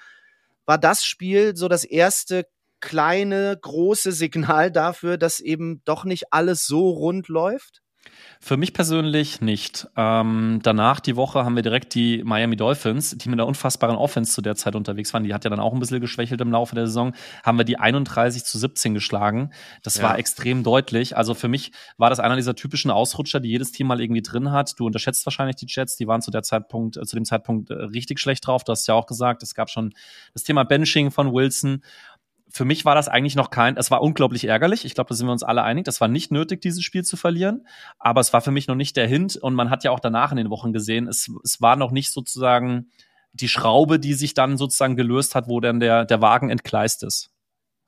Speaker 1: war das Spiel so das erste kleine, große Signal dafür, dass eben doch nicht alles so rund läuft?
Speaker 2: Für mich persönlich nicht. Ähm, danach die Woche haben wir direkt die Miami Dolphins, die mit einer unfassbaren Offense zu der Zeit unterwegs waren. Die hat ja dann auch ein bisschen geschwächelt im Laufe der Saison. Haben wir die 31 zu 17 geschlagen. Das ja. war extrem deutlich. Also für mich war das einer dieser typischen Ausrutscher, die jedes Team mal irgendwie drin hat. Du unterschätzt wahrscheinlich die Jets. Die waren zu der Zeitpunkt, äh, zu dem Zeitpunkt äh, richtig schlecht drauf. Du hast ja auch gesagt, es gab schon das Thema Benching von Wilson für mich war das eigentlich noch kein, es war unglaublich ärgerlich. Ich glaube, da sind wir uns alle einig. Das war nicht nötig, dieses Spiel zu verlieren. Aber es war für mich noch nicht der Hint. Und man hat ja auch danach in den Wochen gesehen, es, es war noch nicht sozusagen die Schraube, die sich dann sozusagen gelöst hat, wo dann der, der Wagen entgleist ist.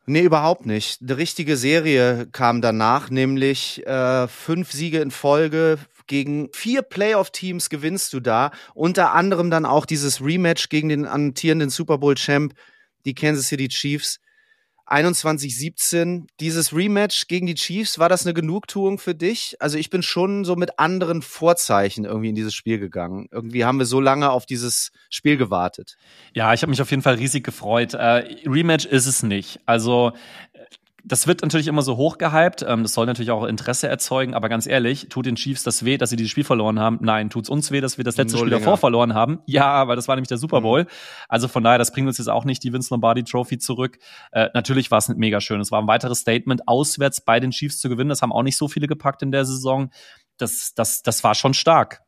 Speaker 1: Nee, überhaupt nicht. Eine richtige Serie kam danach, nämlich äh, fünf Siege in Folge. Gegen vier Playoff-Teams gewinnst du da. Unter anderem dann auch dieses Rematch gegen den amtierenden Super Bowl-Champ, die Kansas City Chiefs. 21-17. Dieses Rematch gegen die Chiefs, war das eine Genugtuung für dich? Also ich bin schon so mit anderen Vorzeichen irgendwie in dieses Spiel gegangen. Irgendwie haben wir so lange auf dieses Spiel gewartet.
Speaker 2: Ja, ich habe mich auf jeden Fall riesig gefreut. Äh, Rematch ist es nicht. Also das wird natürlich immer so hochgehypt. Ähm, das soll natürlich auch Interesse erzeugen. Aber ganz ehrlich, tut den Chiefs das weh, dass sie dieses Spiel verloren haben? Nein. Tut's uns weh, dass wir das letzte Null Spiel davor verloren haben? Ja, weil das war nämlich der Super mhm. Bowl. Mhm. Also von daher, das bringt uns jetzt auch nicht die Vince Lombardi Trophy zurück. Äh, natürlich war es mega schön. Es war ein weiteres Statement, auswärts bei den Chiefs zu gewinnen. Das haben auch nicht so viele gepackt in der Saison. Das, das, das war schon stark.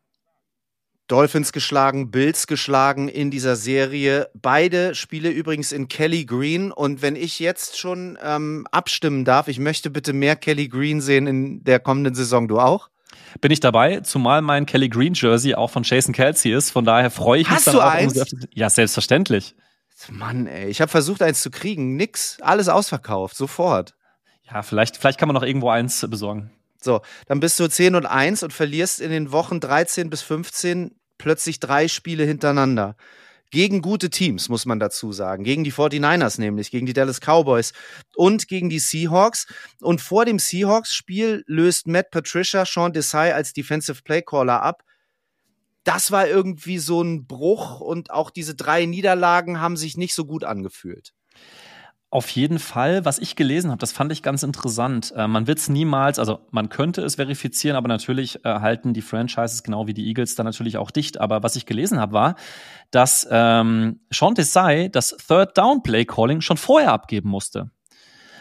Speaker 1: Dolphins geschlagen, Bills geschlagen in dieser Serie. Beide Spiele übrigens in Kelly Green. Und wenn ich jetzt schon ähm, abstimmen darf, ich möchte bitte mehr Kelly Green sehen in der kommenden Saison. Du auch?
Speaker 2: Bin ich dabei, zumal mein Kelly Green Jersey auch von Jason Kelsey ist. Von daher freue ich mich
Speaker 1: Hast
Speaker 2: dann
Speaker 1: du
Speaker 2: auch.
Speaker 1: Eins?
Speaker 2: Ja, selbstverständlich.
Speaker 1: Mann, ey, ich habe versucht, eins zu kriegen. Nix, alles ausverkauft, sofort.
Speaker 2: Ja, vielleicht, vielleicht kann man noch irgendwo eins besorgen.
Speaker 1: So, dann bist du 10 und 1 und verlierst in den Wochen 13 bis 15 plötzlich drei Spiele hintereinander. Gegen gute Teams, muss man dazu sagen. Gegen die 49ers nämlich, gegen die Dallas Cowboys und gegen die Seahawks. Und vor dem Seahawks-Spiel löst Matt Patricia Sean Desai als Defensive Playcaller ab. Das war irgendwie so ein Bruch und auch diese drei Niederlagen haben sich nicht so gut angefühlt.
Speaker 2: Auf jeden Fall, was ich gelesen habe, das fand ich ganz interessant. Äh, man wird es niemals, also man könnte es verifizieren, aber natürlich äh, halten die Franchises genau wie die Eagles da natürlich auch dicht. Aber was ich gelesen habe, war, dass ähm, Sean Desai das Third Down Play Calling schon vorher abgeben musste.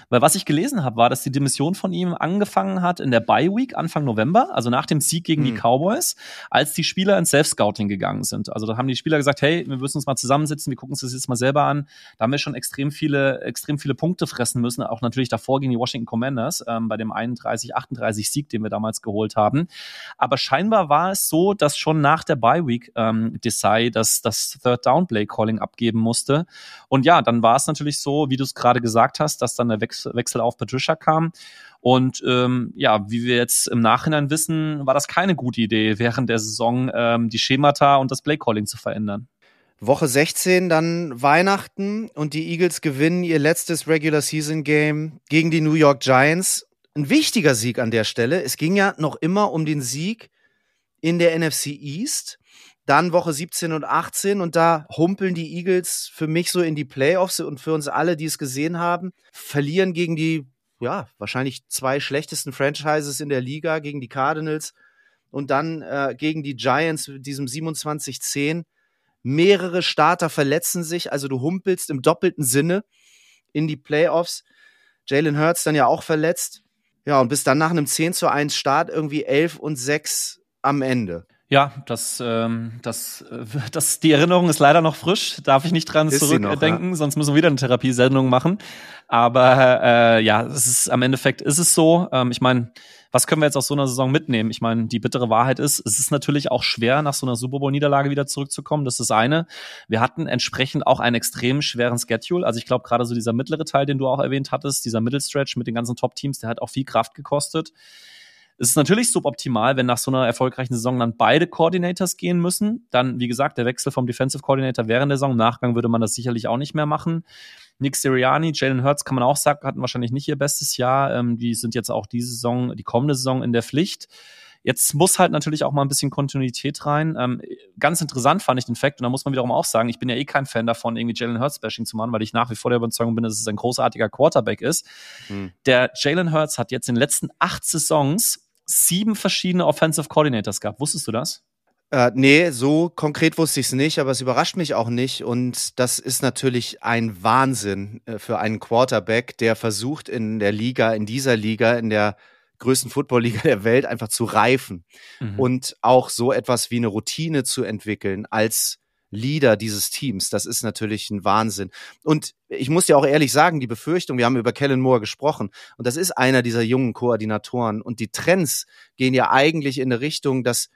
Speaker 2: Weil was ich gelesen habe, war, dass die Dimension von ihm angefangen hat in der Bye Week Anfang November, also nach dem Sieg gegen mhm. die Cowboys, als die Spieler ins Self-Scouting gegangen sind. Also da haben die Spieler gesagt, hey, wir müssen uns mal zusammensitzen, wir gucken uns das jetzt mal selber an. Da haben wir schon extrem viele, extrem viele Punkte fressen müssen, auch natürlich davor gegen die Washington Commanders, ähm, bei dem 31, 38 Sieg, den wir damals geholt haben. Aber scheinbar war es so, dass schon nach der Bye Week ähm, Desai das, das Third Down Play Calling abgeben musste. Und ja, dann war es natürlich so, wie du es gerade gesagt hast, dass dann der Wechsel Wechsel auf Patricia kam. Und ähm, ja, wie wir jetzt im Nachhinein wissen, war das keine gute Idee, während der Saison ähm, die Schemata und das Playcalling zu verändern.
Speaker 1: Woche 16 dann Weihnachten und die Eagles gewinnen ihr letztes Regular Season Game gegen die New York Giants. Ein wichtiger Sieg an der Stelle. Es ging ja noch immer um den Sieg in der NFC East. Dann Woche 17 und 18 und da humpeln die Eagles für mich so in die Playoffs und für uns alle, die es gesehen haben, verlieren gegen die, ja, wahrscheinlich zwei schlechtesten Franchises in der Liga, gegen die Cardinals und dann äh, gegen die Giants mit diesem 27-10. Mehrere Starter verletzen sich, also du humpelst im doppelten Sinne in die Playoffs. Jalen Hurts dann ja auch verletzt. Ja, und bis dann nach einem 10 zu 1 Start irgendwie 11 und 6 am Ende.
Speaker 2: Ja, das, ähm, das, äh, das, die Erinnerung ist leider noch frisch. Darf ich nicht dran zurückdenken, ja. sonst müssen wir wieder eine Therapiesendung machen. Aber äh, ja, es ist am Endeffekt ist es so. Ähm, ich meine, was können wir jetzt aus so einer Saison mitnehmen? Ich meine, die bittere Wahrheit ist, es ist natürlich auch schwer, nach so einer Super Bowl-Niederlage wieder zurückzukommen. Das ist eine. Wir hatten entsprechend auch einen extrem schweren Schedule. Also ich glaube, gerade so dieser mittlere Teil, den du auch erwähnt hattest, dieser Mittelstretch mit den ganzen Top-Teams, der hat auch viel Kraft gekostet. Es ist natürlich suboptimal, wenn nach so einer erfolgreichen Saison dann beide Coordinators gehen müssen. Dann, wie gesagt, der Wechsel vom Defensive Coordinator während der Saison. Im Nachgang würde man das sicherlich auch nicht mehr machen. Nick Sirianni, Jalen Hurts kann man auch sagen, hatten wahrscheinlich nicht ihr bestes Jahr. Ähm, die sind jetzt auch diese Saison, die kommende Saison in der Pflicht. Jetzt muss halt natürlich auch mal ein bisschen Kontinuität rein. Ähm, ganz interessant fand ich den Fakt, und da muss man wiederum auch sagen, ich bin ja eh kein Fan davon, irgendwie Jalen Hurts Bashing zu machen, weil ich nach wie vor der Überzeugung bin, dass es ein großartiger Quarterback ist. Hm. Der Jalen Hurts hat jetzt in den letzten acht Saisons sieben verschiedene Offensive Coordinators gehabt. Wusstest du das?
Speaker 1: Äh, nee, so konkret wusste ich es nicht, aber es überrascht mich auch nicht. Und das ist natürlich ein Wahnsinn äh, für einen Quarterback, der versucht in der Liga, in dieser Liga, in der größten Footballliga der Welt einfach zu reifen mhm. und auch so etwas wie eine Routine zu entwickeln als Leader dieses Teams. Das ist natürlich ein Wahnsinn. Und ich muss dir auch ehrlich sagen, die Befürchtung, wir haben über Kellen Moore gesprochen, und das ist einer dieser jungen Koordinatoren. Und die Trends gehen ja eigentlich in eine Richtung, dass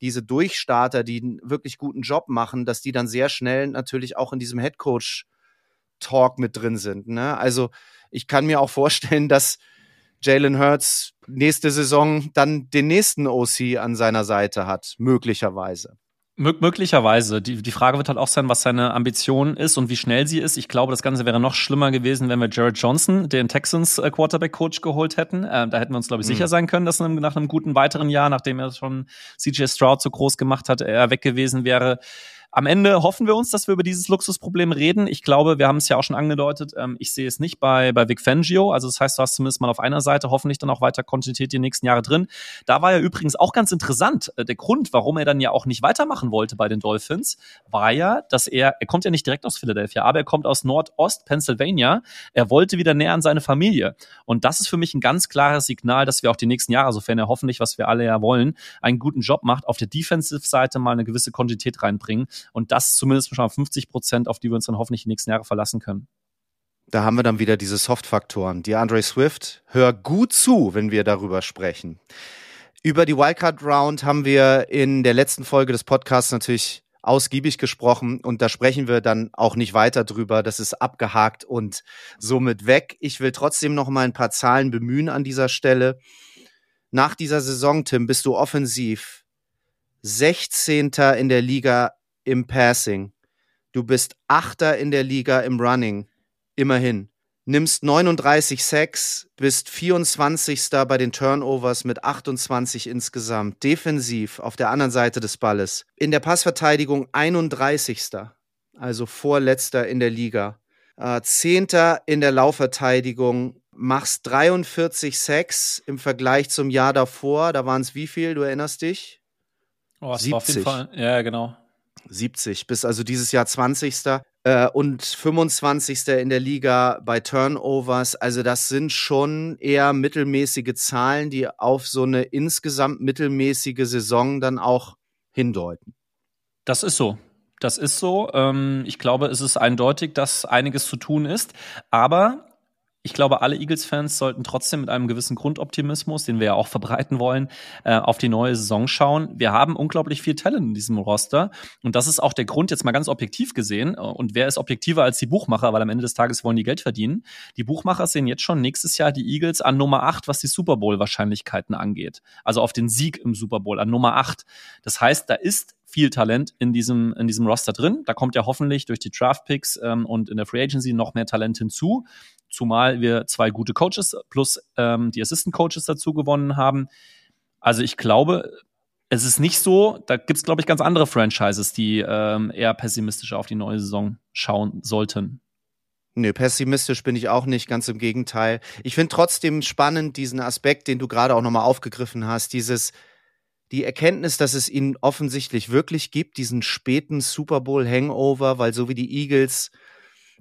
Speaker 1: diese Durchstarter, die einen wirklich guten Job machen, dass die dann sehr schnell natürlich auch in diesem Headcoach Talk mit drin sind. Ne? Also ich kann mir auch vorstellen, dass Jalen Hurts nächste Saison dann den nächsten OC an seiner Seite hat, möglicherweise.
Speaker 2: Mö möglicherweise. Die, die Frage wird halt auch sein, was seine Ambition ist und wie schnell sie ist. Ich glaube, das Ganze wäre noch schlimmer gewesen, wenn wir Jared Johnson, den Texans äh, Quarterback Coach, geholt hätten. Äh, da hätten wir uns, glaube ich, mhm. sicher sein können, dass nach einem guten weiteren Jahr, nachdem er schon CJ Stroud so groß gemacht hat, er weg gewesen wäre. Am Ende hoffen wir uns, dass wir über dieses Luxusproblem reden. Ich glaube, wir haben es ja auch schon angedeutet. Ähm, ich sehe es nicht bei, bei Vic Fangio. Also das heißt, du hast zumindest mal auf einer Seite hoffentlich dann auch weiter Kontinuität die nächsten Jahre drin. Da war ja übrigens auch ganz interessant. Äh, der Grund, warum er dann ja auch nicht weitermachen wollte bei den Dolphins, war ja, dass er, er kommt ja nicht direkt aus Philadelphia, aber er kommt aus Nordost Pennsylvania. Er wollte wieder näher an seine Familie. Und das ist für mich ein ganz klares Signal, dass wir auch die nächsten Jahre, sofern er hoffentlich, was wir alle ja wollen, einen guten Job macht, auf der Defensive-Seite mal eine gewisse Kontinuität reinbringen und das zumindest schon mal 50 Prozent, auf die wir uns dann hoffentlich die nächsten Jahre verlassen können.
Speaker 1: Da haben wir dann wieder diese Soft-Faktoren. Die Andre Swift, hör gut zu, wenn wir darüber sprechen. Über die Wildcard Round haben wir in der letzten Folge des Podcasts natürlich ausgiebig gesprochen und da sprechen wir dann auch nicht weiter drüber. Das ist abgehakt und somit weg. Ich will trotzdem noch mal ein paar Zahlen bemühen an dieser Stelle. Nach dieser Saison, Tim, bist du offensiv 16. in der Liga im Passing. Du bist Achter in der Liga im Running. Immerhin. Nimmst 39 Sacks, bist 24. bei den Turnovers mit 28 insgesamt. Defensiv auf der anderen Seite des Balles. In der Passverteidigung 31. Also vorletzter in der Liga. Äh, Zehnter in der Laufverteidigung, machst 43 Sacks im Vergleich zum Jahr davor. Da waren es wie viel? Du erinnerst dich?
Speaker 2: Oh, 70. auf jeden Fall. Ja, genau.
Speaker 1: 70, bis also dieses Jahr 20. Äh, und 25. in der Liga bei Turnovers. Also das sind schon eher mittelmäßige Zahlen, die auf so eine insgesamt mittelmäßige Saison dann auch hindeuten.
Speaker 2: Das ist so. Das ist so. Ähm, ich glaube, es ist eindeutig, dass einiges zu tun ist. Aber ich glaube, alle Eagles-Fans sollten trotzdem mit einem gewissen Grundoptimismus, den wir ja auch verbreiten wollen, äh, auf die neue Saison schauen. Wir haben unglaublich viel Talent in diesem Roster. Und das ist auch der Grund, jetzt mal ganz objektiv gesehen. Und wer ist objektiver als die Buchmacher? Weil am Ende des Tages wollen die Geld verdienen. Die Buchmacher sehen jetzt schon nächstes Jahr die Eagles an Nummer 8, was die Super Bowl-Wahrscheinlichkeiten angeht. Also auf den Sieg im Super Bowl an Nummer 8. Das heißt, da ist viel Talent in diesem, in diesem Roster drin. Da kommt ja hoffentlich durch die Draft Picks ähm, und in der Free Agency noch mehr Talent hinzu. Zumal wir zwei gute Coaches plus ähm, die Assistant Coaches dazu gewonnen haben. Also ich glaube, es ist nicht so, da gibt es, glaube ich, ganz andere Franchises, die ähm, eher pessimistisch auf die neue Saison schauen sollten.
Speaker 1: Nö, pessimistisch bin ich auch nicht, ganz im Gegenteil. Ich finde trotzdem spannend diesen Aspekt, den du gerade auch nochmal aufgegriffen hast, dieses, die Erkenntnis, dass es ihn offensichtlich wirklich gibt, diesen späten Super Bowl Hangover, weil so wie die Eagles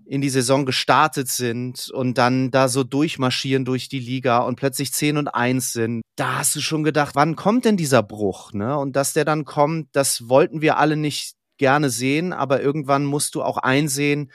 Speaker 1: in die Saison gestartet sind und dann da so durchmarschieren durch die Liga und plötzlich 10 und 1 sind, da hast du schon gedacht, wann kommt denn dieser Bruch, ne? Und dass der dann kommt, das wollten wir alle nicht gerne sehen, aber irgendwann musst du auch einsehen,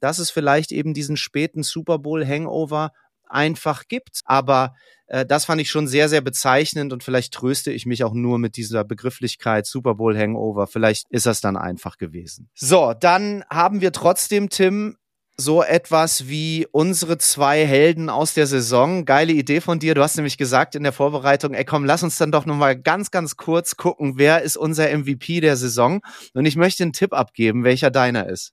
Speaker 1: dass es vielleicht eben diesen späten Super Bowl Hangover einfach gibt. Aber äh, das fand ich schon sehr, sehr bezeichnend und vielleicht tröste ich mich auch nur mit dieser Begrifflichkeit Super Bowl Hangover. Vielleicht ist das dann einfach gewesen. So, dann haben wir trotzdem, Tim, so etwas wie unsere zwei Helden aus der Saison. Geile Idee von dir. Du hast nämlich gesagt in der Vorbereitung, ey komm, lass uns dann doch nochmal ganz, ganz kurz gucken, wer ist unser MVP der Saison. Und ich möchte einen Tipp abgeben, welcher deiner ist.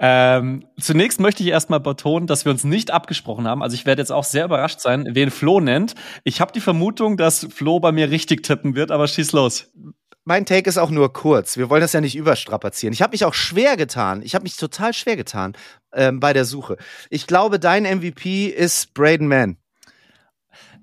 Speaker 2: Ähm, zunächst möchte ich erstmal betonen, dass wir uns nicht abgesprochen haben. Also ich werde jetzt auch sehr überrascht sein, wen Flo nennt. Ich habe die Vermutung, dass Flo bei mir richtig tippen wird, aber schieß los.
Speaker 1: Mein Take ist auch nur kurz. Wir wollen das ja nicht überstrapazieren. Ich habe mich auch schwer getan. Ich habe mich total schwer getan ähm, bei der Suche. Ich glaube, dein MVP ist Braden Mann.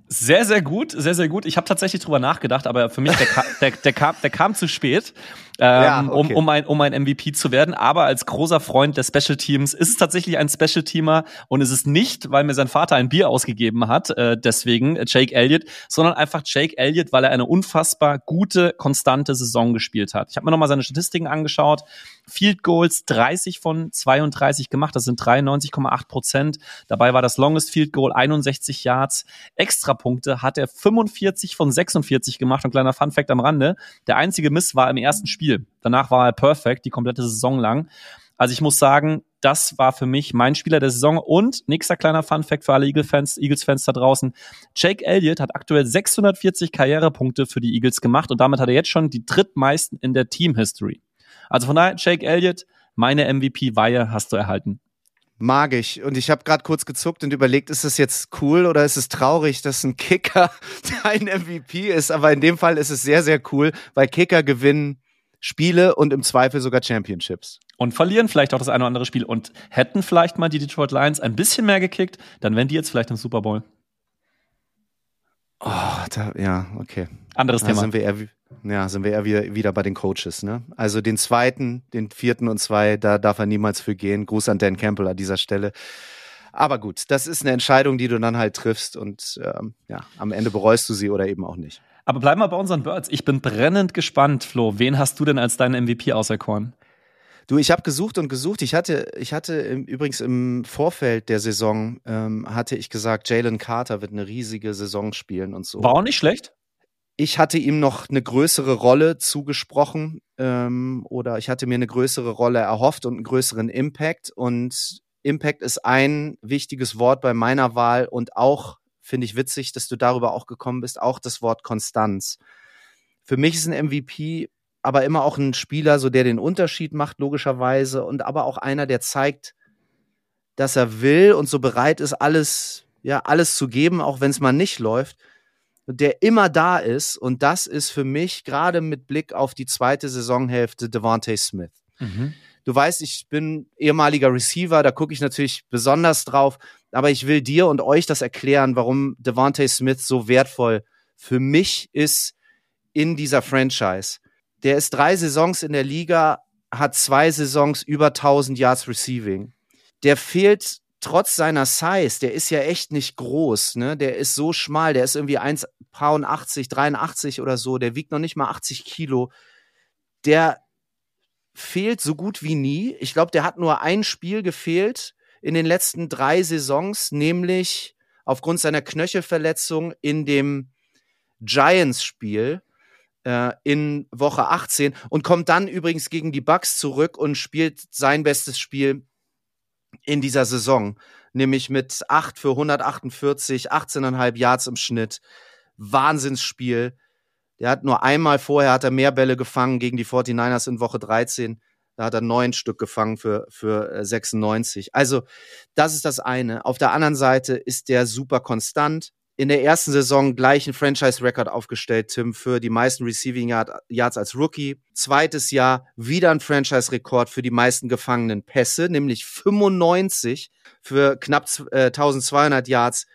Speaker 2: Sehr, sehr gut, sehr, sehr gut. Ich habe tatsächlich drüber nachgedacht, aber für mich, der, der, der, kam, der kam zu spät ähm, ja, okay. um, um, ein, um ein MVP zu werden. Aber als großer Freund der Special Teams ist es tatsächlich ein Special Teamer und es ist nicht, weil mir sein Vater ein Bier ausgegeben hat, äh, deswegen äh, Jake Elliott, sondern einfach Jake Elliott, weil er eine unfassbar gute, konstante Saison gespielt hat. Ich habe mir nochmal seine Statistiken angeschaut. Field Goals 30 von 32 gemacht, das sind 93,8 Prozent. Dabei war das Longest Field Goal 61 Yards. Extrapunkte hat er 45 von 46 gemacht. Und kleiner Fun Fact am Rande, der einzige Miss war im ersten Spiel Spiel. Danach war er perfekt, die komplette Saison lang. Also ich muss sagen, das war für mich mein Spieler der Saison. Und nächster kleiner Fun-Fact für alle Eagles-Fans Eagles -Fans da draußen. Jake Elliott hat aktuell 640 Karrierepunkte für die Eagles gemacht und damit hat er jetzt schon die drittmeisten in der Team-History. Also von daher, Jake Elliott, meine MVP-Weihe hast du erhalten.
Speaker 1: Mag ich. Und ich habe gerade kurz gezuckt und überlegt, ist es jetzt cool oder ist es traurig, dass ein Kicker dein MVP ist? Aber in dem Fall ist es sehr, sehr cool, weil Kicker gewinnen Spiele und im Zweifel sogar Championships.
Speaker 2: Und verlieren vielleicht auch das eine oder andere Spiel und hätten vielleicht mal die Detroit Lions ein bisschen mehr gekickt, dann wären die jetzt vielleicht im Super Bowl.
Speaker 1: Oh, da, ja, okay.
Speaker 2: Anderes
Speaker 1: da
Speaker 2: Thema.
Speaker 1: Sind wir eher, ja, sind wir eher wieder, wieder bei den Coaches, ne? Also den zweiten, den vierten und zwei, da darf er niemals für gehen. Gruß an Dan Campbell an dieser Stelle. Aber gut, das ist eine Entscheidung, die du dann halt triffst und ähm, ja, am Ende bereust du sie oder eben auch nicht.
Speaker 2: Aber bleiben wir bei unseren Birds. Ich bin brennend gespannt, Flo. Wen hast du denn als deinen MVP auserkoren?
Speaker 1: Du, ich habe gesucht und gesucht. Ich hatte, ich hatte im, übrigens im Vorfeld der Saison ähm, hatte ich gesagt, Jalen Carter wird eine riesige Saison spielen und so.
Speaker 2: War auch nicht schlecht.
Speaker 1: Ich hatte ihm noch eine größere Rolle zugesprochen ähm, oder ich hatte mir eine größere Rolle erhofft und einen größeren Impact. Und Impact ist ein wichtiges Wort bei meiner Wahl und auch finde ich witzig, dass du darüber auch gekommen bist, auch das Wort Konstanz. Für mich ist ein MVP aber immer auch ein Spieler, so der den Unterschied macht, logischerweise, und aber auch einer, der zeigt, dass er will und so bereit ist, alles, ja, alles zu geben, auch wenn es mal nicht läuft, der immer da ist. Und das ist für mich gerade mit Blick auf die zweite Saisonhälfte Devontae Smith. Mhm. Du weißt, ich bin ehemaliger Receiver, da gucke ich natürlich besonders drauf. Aber ich will dir und euch das erklären, warum Devontae Smith so wertvoll für mich ist in dieser Franchise. Der ist drei Saisons in der Liga, hat zwei Saisons über 1000 Yards Receiving. Der fehlt trotz seiner Size, der ist ja echt nicht groß, ne? Der ist so schmal, der ist irgendwie 1,80, 83 oder so, der wiegt noch nicht mal 80 Kilo. Der fehlt so gut wie nie. Ich glaube, der hat nur ein Spiel gefehlt in den letzten drei Saisons, nämlich aufgrund seiner Knöchelverletzung in dem Giants-Spiel äh, in Woche 18 und kommt dann übrigens gegen die Bucks zurück und spielt sein bestes Spiel in dieser Saison, nämlich mit 8 für 148, 18,5 Yards im Schnitt. Wahnsinnsspiel. Der hat nur einmal vorher hat er mehr Bälle gefangen gegen die 49ers in Woche 13. Da hat er neun Stück gefangen für, für 96. Äh, also, das ist das eine. Auf der anderen Seite ist der super konstant. In der ersten Saison gleichen Franchise-Record aufgestellt, Tim, für die meisten Receiving Yards als Rookie. Zweites Jahr wieder ein Franchise-Rekord für die meisten gefangenen Pässe, nämlich 95 für knapp äh, 1200 Yards.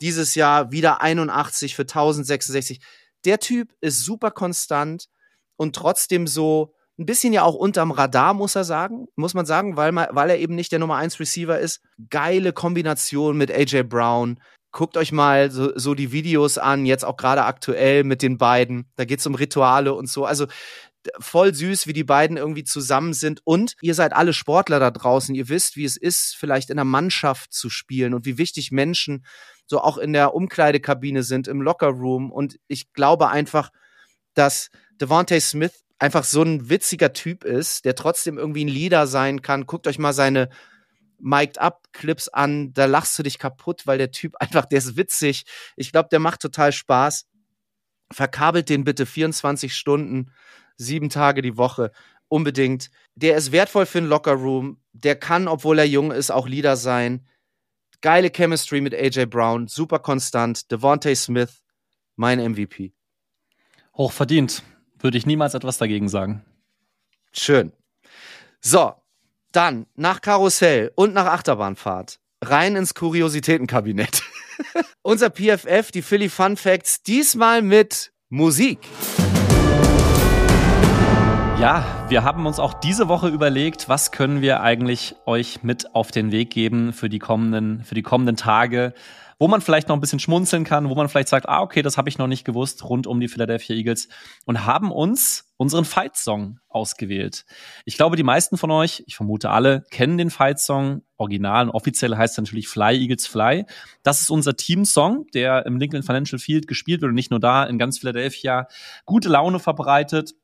Speaker 1: Dieses Jahr wieder 81 für 1066 der Typ ist super konstant und trotzdem so ein bisschen ja auch unterm Radar, muss er sagen, muss man sagen, weil, man, weil er eben nicht der Nummer 1 Receiver ist. Geile Kombination mit AJ Brown. Guckt euch mal so, so die Videos an, jetzt auch gerade aktuell mit den beiden. Da geht's um Rituale und so. Also voll süß, wie die beiden irgendwie zusammen sind. Und ihr seid alle Sportler da draußen. Ihr wisst, wie es ist, vielleicht in einer Mannschaft zu spielen und wie wichtig Menschen so auch in der Umkleidekabine sind, im Lockerroom. Und ich glaube einfach, dass Devontae Smith einfach so ein witziger Typ ist, der trotzdem irgendwie ein Leader sein kann. Guckt euch mal seine Mic'd Up Clips an, da lachst du dich kaputt, weil der Typ einfach, der ist witzig. Ich glaube, der macht total Spaß. Verkabelt den bitte 24 Stunden, sieben Tage die Woche. Unbedingt. Der ist wertvoll für den Lockerroom. Der kann, obwohl er jung ist, auch Leader sein. Geile Chemistry mit AJ Brown, super konstant. Devontae Smith, mein MVP.
Speaker 2: Hochverdient. Würde ich niemals etwas dagegen sagen.
Speaker 1: Schön. So, dann nach Karussell und nach Achterbahnfahrt rein ins Kuriositätenkabinett. Unser PFF, die Philly Fun Facts, diesmal mit Musik.
Speaker 2: Ja, wir haben uns auch diese Woche überlegt, was können wir eigentlich euch mit auf den Weg geben für die kommenden, für die kommenden Tage, wo man vielleicht noch ein bisschen schmunzeln kann, wo man vielleicht sagt, ah, okay, das habe ich noch nicht gewusst, rund um die Philadelphia Eagles und haben uns unseren Fight-Song ausgewählt. Ich glaube, die meisten von euch, ich vermute alle, kennen den Fight-Song. Original und offiziell heißt er natürlich Fly Eagles Fly. Das ist unser Team-Song, der im Lincoln Financial Field gespielt wird und nicht nur da, in ganz Philadelphia gute Laune verbreitet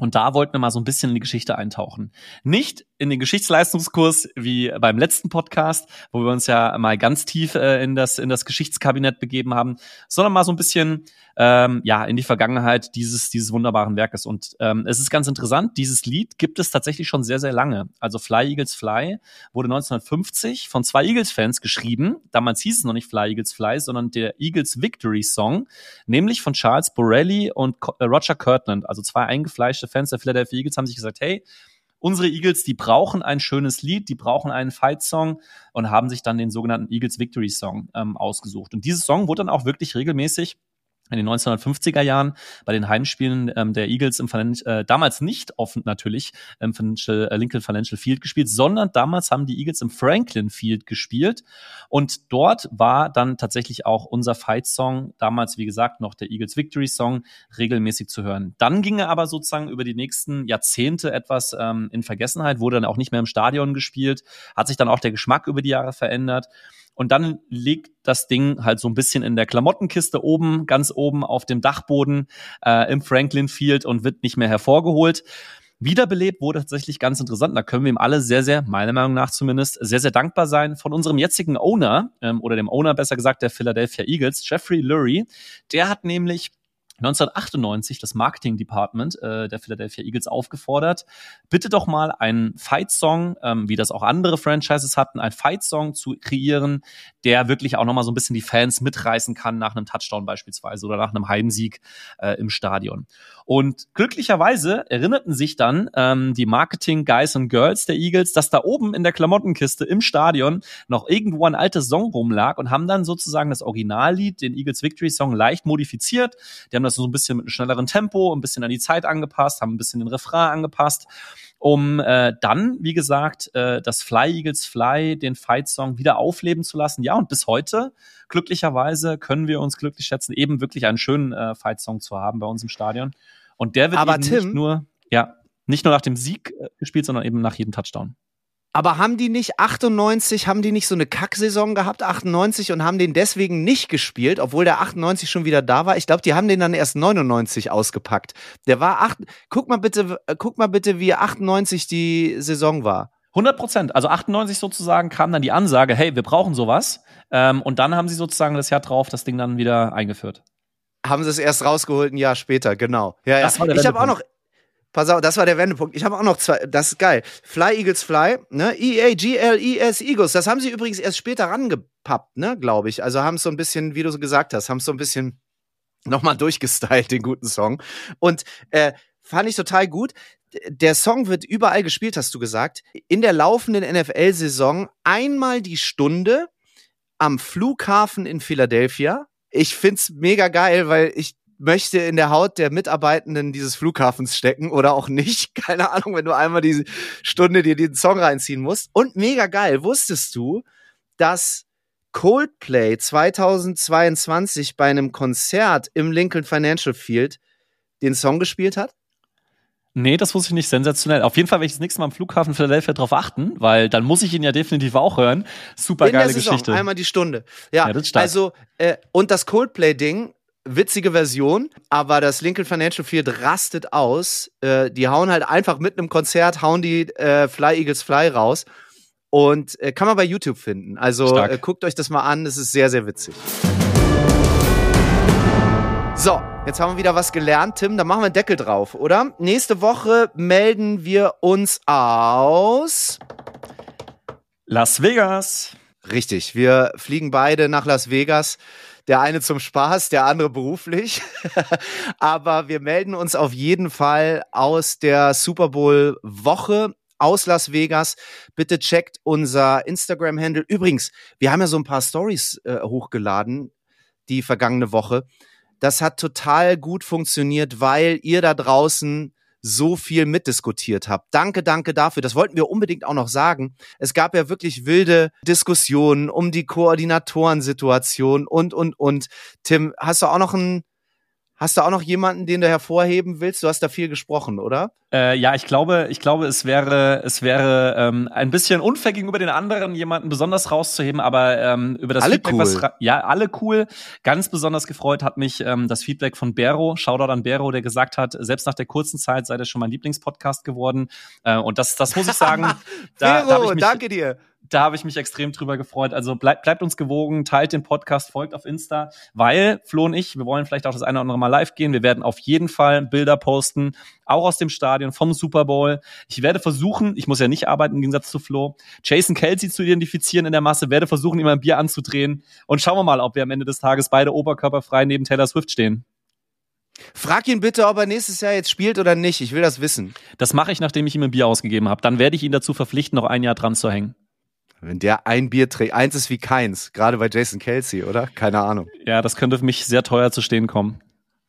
Speaker 2: und da wollten wir mal so ein bisschen in die Geschichte eintauchen. Nicht in den Geschichtsleistungskurs wie beim letzten Podcast, wo wir uns ja mal ganz tief äh, in das in das Geschichtskabinett begeben haben, sondern mal so ein bisschen ähm, ja in die Vergangenheit dieses dieses wunderbaren Werkes. Und ähm, es ist ganz interessant. Dieses Lied gibt es tatsächlich schon sehr sehr lange. Also Fly Eagles Fly wurde 1950 von zwei Eagles-Fans geschrieben. Damals hieß es noch nicht Fly Eagles Fly, sondern der Eagles Victory Song, nämlich von Charles Borelli und äh, Roger Kirtland, also zwei eingefleischte Fans der Philadelphia Eagles, haben sich gesagt, hey unsere Eagles, die brauchen ein schönes Lied, die brauchen einen Fight-Song und haben sich dann den sogenannten Eagles Victory Song ähm, ausgesucht. Und dieses Song wurde dann auch wirklich regelmäßig in den 1950er Jahren bei den Heimspielen ähm, der Eagles im Financial, äh, damals nicht offen natürlich im Financial, äh, Lincoln Financial Field gespielt, sondern damals haben die Eagles im Franklin Field gespielt und dort war dann tatsächlich auch unser Fight Song, damals wie gesagt noch der Eagles Victory Song, regelmäßig zu hören. Dann ging er aber sozusagen über die nächsten Jahrzehnte etwas ähm, in Vergessenheit, wurde dann auch nicht mehr im Stadion gespielt, hat sich dann auch der Geschmack über die Jahre verändert. Und dann liegt das Ding halt so ein bisschen in der Klamottenkiste oben, ganz oben auf dem Dachboden äh, im Franklin Field und wird nicht mehr hervorgeholt. Wiederbelebt wurde tatsächlich ganz interessant. Da können wir ihm alle sehr, sehr, meiner Meinung nach zumindest, sehr, sehr dankbar sein von unserem jetzigen Owner ähm, oder dem Owner besser gesagt der Philadelphia Eagles, Jeffrey Lurie. Der hat nämlich 1998 das Marketing Department äh, der Philadelphia Eagles aufgefordert, bitte doch mal einen Fight-Song, ähm, wie das auch andere Franchises hatten, einen Fight-Song zu kreieren, der wirklich auch nochmal so ein bisschen die Fans mitreißen kann nach einem Touchdown beispielsweise oder nach einem Heimsieg äh, im Stadion. Und glücklicherweise erinnerten sich dann ähm, die Marketing-Guys und Girls der Eagles, dass da oben in der Klamottenkiste im Stadion noch irgendwo ein altes Song rumlag und haben dann sozusagen das Originallied, den Eagles Victory Song, leicht modifiziert. Die haben das so ein bisschen mit einem schnelleren Tempo, ein bisschen an die Zeit angepasst, haben ein bisschen den Refrain angepasst um äh, dann, wie gesagt, äh, das Fly Eagles Fly, den Fight-Song wieder aufleben zu lassen. Ja, und bis heute, glücklicherweise, können wir uns glücklich schätzen, eben wirklich einen schönen äh, Fight-Song zu haben bei uns im Stadion. Und der wird
Speaker 1: Aber
Speaker 2: eben
Speaker 1: Tim,
Speaker 2: nicht nur, ja, nicht nur nach dem Sieg äh, gespielt, sondern eben nach jedem Touchdown.
Speaker 1: Aber haben die nicht 98, haben die nicht so eine Kacksaison gehabt, 98, und haben den deswegen nicht gespielt, obwohl der 98 schon wieder da war? Ich glaube, die haben den dann erst 99 ausgepackt. Der war acht, guck mal bitte, äh, guck mal bitte, wie 98 die Saison war.
Speaker 2: 100 Prozent. Also 98 sozusagen kam dann die Ansage, hey, wir brauchen sowas. Ähm, und dann haben sie sozusagen das Jahr drauf das Ding dann wieder eingeführt.
Speaker 1: Haben sie es erst rausgeholt ein Jahr später, genau. Ja, ja. ich habe auch noch, pass auf, das war der Wendepunkt. Ich habe auch noch zwei, das ist geil. Fly Eagles Fly, ne? E-A-G-L-E-S Eagles. Das haben sie übrigens erst später rangepappt, ne, glaube ich. Also haben es so ein bisschen, wie du so gesagt hast, haben es so ein bisschen nochmal durchgestylt, den guten Song. Und äh, fand ich total gut. Der Song wird überall gespielt, hast du gesagt. In der laufenden NFL-Saison einmal die Stunde am Flughafen in Philadelphia. Ich find's mega geil, weil ich möchte in der Haut der Mitarbeitenden dieses Flughafens stecken oder auch nicht. Keine Ahnung, wenn du einmal diese Stunde dir den Song reinziehen musst. Und mega geil, wusstest du, dass Coldplay 2022 bei einem Konzert im Lincoln Financial Field den Song gespielt hat?
Speaker 2: Nee, das wusste ich nicht. Sensationell. Auf jeden Fall werde ich das nächste Mal am Flughafen Philadelphia drauf achten, weil dann muss ich ihn ja definitiv auch hören. Super geile Geschichte.
Speaker 1: einmal die Stunde. Ja,
Speaker 2: Ja, das
Speaker 1: also äh, und das Coldplay-Ding, witzige Version, aber das Lincoln Financial Field rastet aus. Äh, die hauen halt einfach mit einem Konzert, hauen die äh, Fly Eagles Fly raus und äh, kann man bei YouTube finden. Also äh, guckt euch das mal an, das ist sehr, sehr witzig. So, jetzt haben wir wieder was gelernt, Tim. Da machen wir einen Deckel drauf, oder? Nächste Woche melden wir uns aus.
Speaker 2: Las Vegas.
Speaker 1: Richtig, wir fliegen beide nach Las Vegas. Der eine zum Spaß, der andere beruflich. Aber wir melden uns auf jeden Fall aus der Super Bowl Woche aus Las Vegas. Bitte checkt unser Instagram-Handle. Übrigens, wir haben ja so ein paar Stories äh, hochgeladen die vergangene Woche. Das hat total gut funktioniert, weil ihr da draußen so viel mitdiskutiert habt. Danke, danke dafür. Das wollten wir unbedingt auch noch sagen. Es gab ja wirklich wilde Diskussionen um die Koordinatorensituation und, und, und. Tim, hast du auch noch einen, hast du auch noch jemanden, den du hervorheben willst? Du hast da viel gesprochen, oder?
Speaker 2: Äh, ja, ich glaube, ich glaube, es wäre, es wäre ähm, ein bisschen unfair gegenüber den anderen, jemanden besonders rauszuheben, aber ähm, über das
Speaker 1: Alle
Speaker 2: Feedback,
Speaker 1: cool.
Speaker 2: was ja alle cool. Ganz besonders gefreut hat mich ähm, das Feedback von Bero. Shoutout an Bero, der gesagt hat, selbst nach der kurzen Zeit sei das schon mein Lieblingspodcast geworden. Äh, und das, das muss ich sagen. da, da hab
Speaker 1: Vero,
Speaker 2: ich mich,
Speaker 1: danke dir.
Speaker 2: Da habe ich mich extrem drüber gefreut. Also bleibt, bleibt uns gewogen, teilt den Podcast, folgt auf Insta, weil Flo und ich, wir wollen vielleicht auch das eine oder andere Mal live gehen. Wir werden auf jeden Fall Bilder posten, auch aus dem Stadion, vom Super Bowl. Ich werde versuchen, ich muss ja nicht arbeiten im Gegensatz zu Flo, Jason Kelsey zu identifizieren in der Masse, werde versuchen, ihm ein Bier anzudrehen und schauen wir mal, ob wir am Ende des Tages beide oberkörperfrei neben Taylor Swift stehen.
Speaker 1: Frag ihn bitte, ob er nächstes Jahr jetzt spielt oder nicht. Ich will das wissen.
Speaker 2: Das mache ich, nachdem ich ihm ein Bier ausgegeben habe. Dann werde ich ihn dazu verpflichten, noch ein Jahr dran zu hängen.
Speaker 1: Wenn der ein Bier trägt, eins ist wie keins. Gerade bei Jason Kelsey, oder? Keine Ahnung.
Speaker 2: Ja, das könnte für mich sehr teuer zu stehen kommen.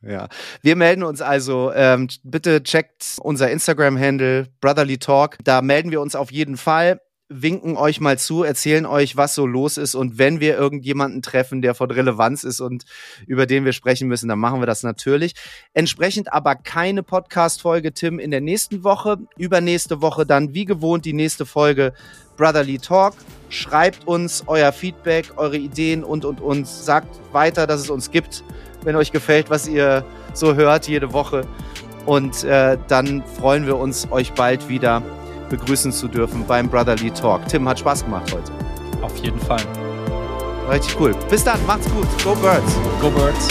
Speaker 1: Ja, wir melden uns also. Ähm, bitte checkt unser Instagram-Handle Brotherly Talk. Da melden wir uns auf jeden Fall, winken euch mal zu, erzählen euch, was so los ist und wenn wir irgendjemanden treffen, der von Relevanz ist und über den wir sprechen müssen, dann machen wir das natürlich. Entsprechend aber keine Podcast-Folge, Tim, in der nächsten Woche. Übernächste Woche dann wie gewohnt die nächste Folge Brotherly Talk. Schreibt uns euer Feedback, eure Ideen und und und. Sagt weiter, dass es uns gibt wenn euch gefällt, was ihr so hört jede Woche. Und äh, dann freuen wir uns, euch bald wieder begrüßen zu dürfen beim Brotherly Talk. Tim hat Spaß gemacht heute.
Speaker 2: Auf jeden Fall.
Speaker 1: Richtig cool. Bis dann, macht's gut. Go Birds.
Speaker 2: Go Birds.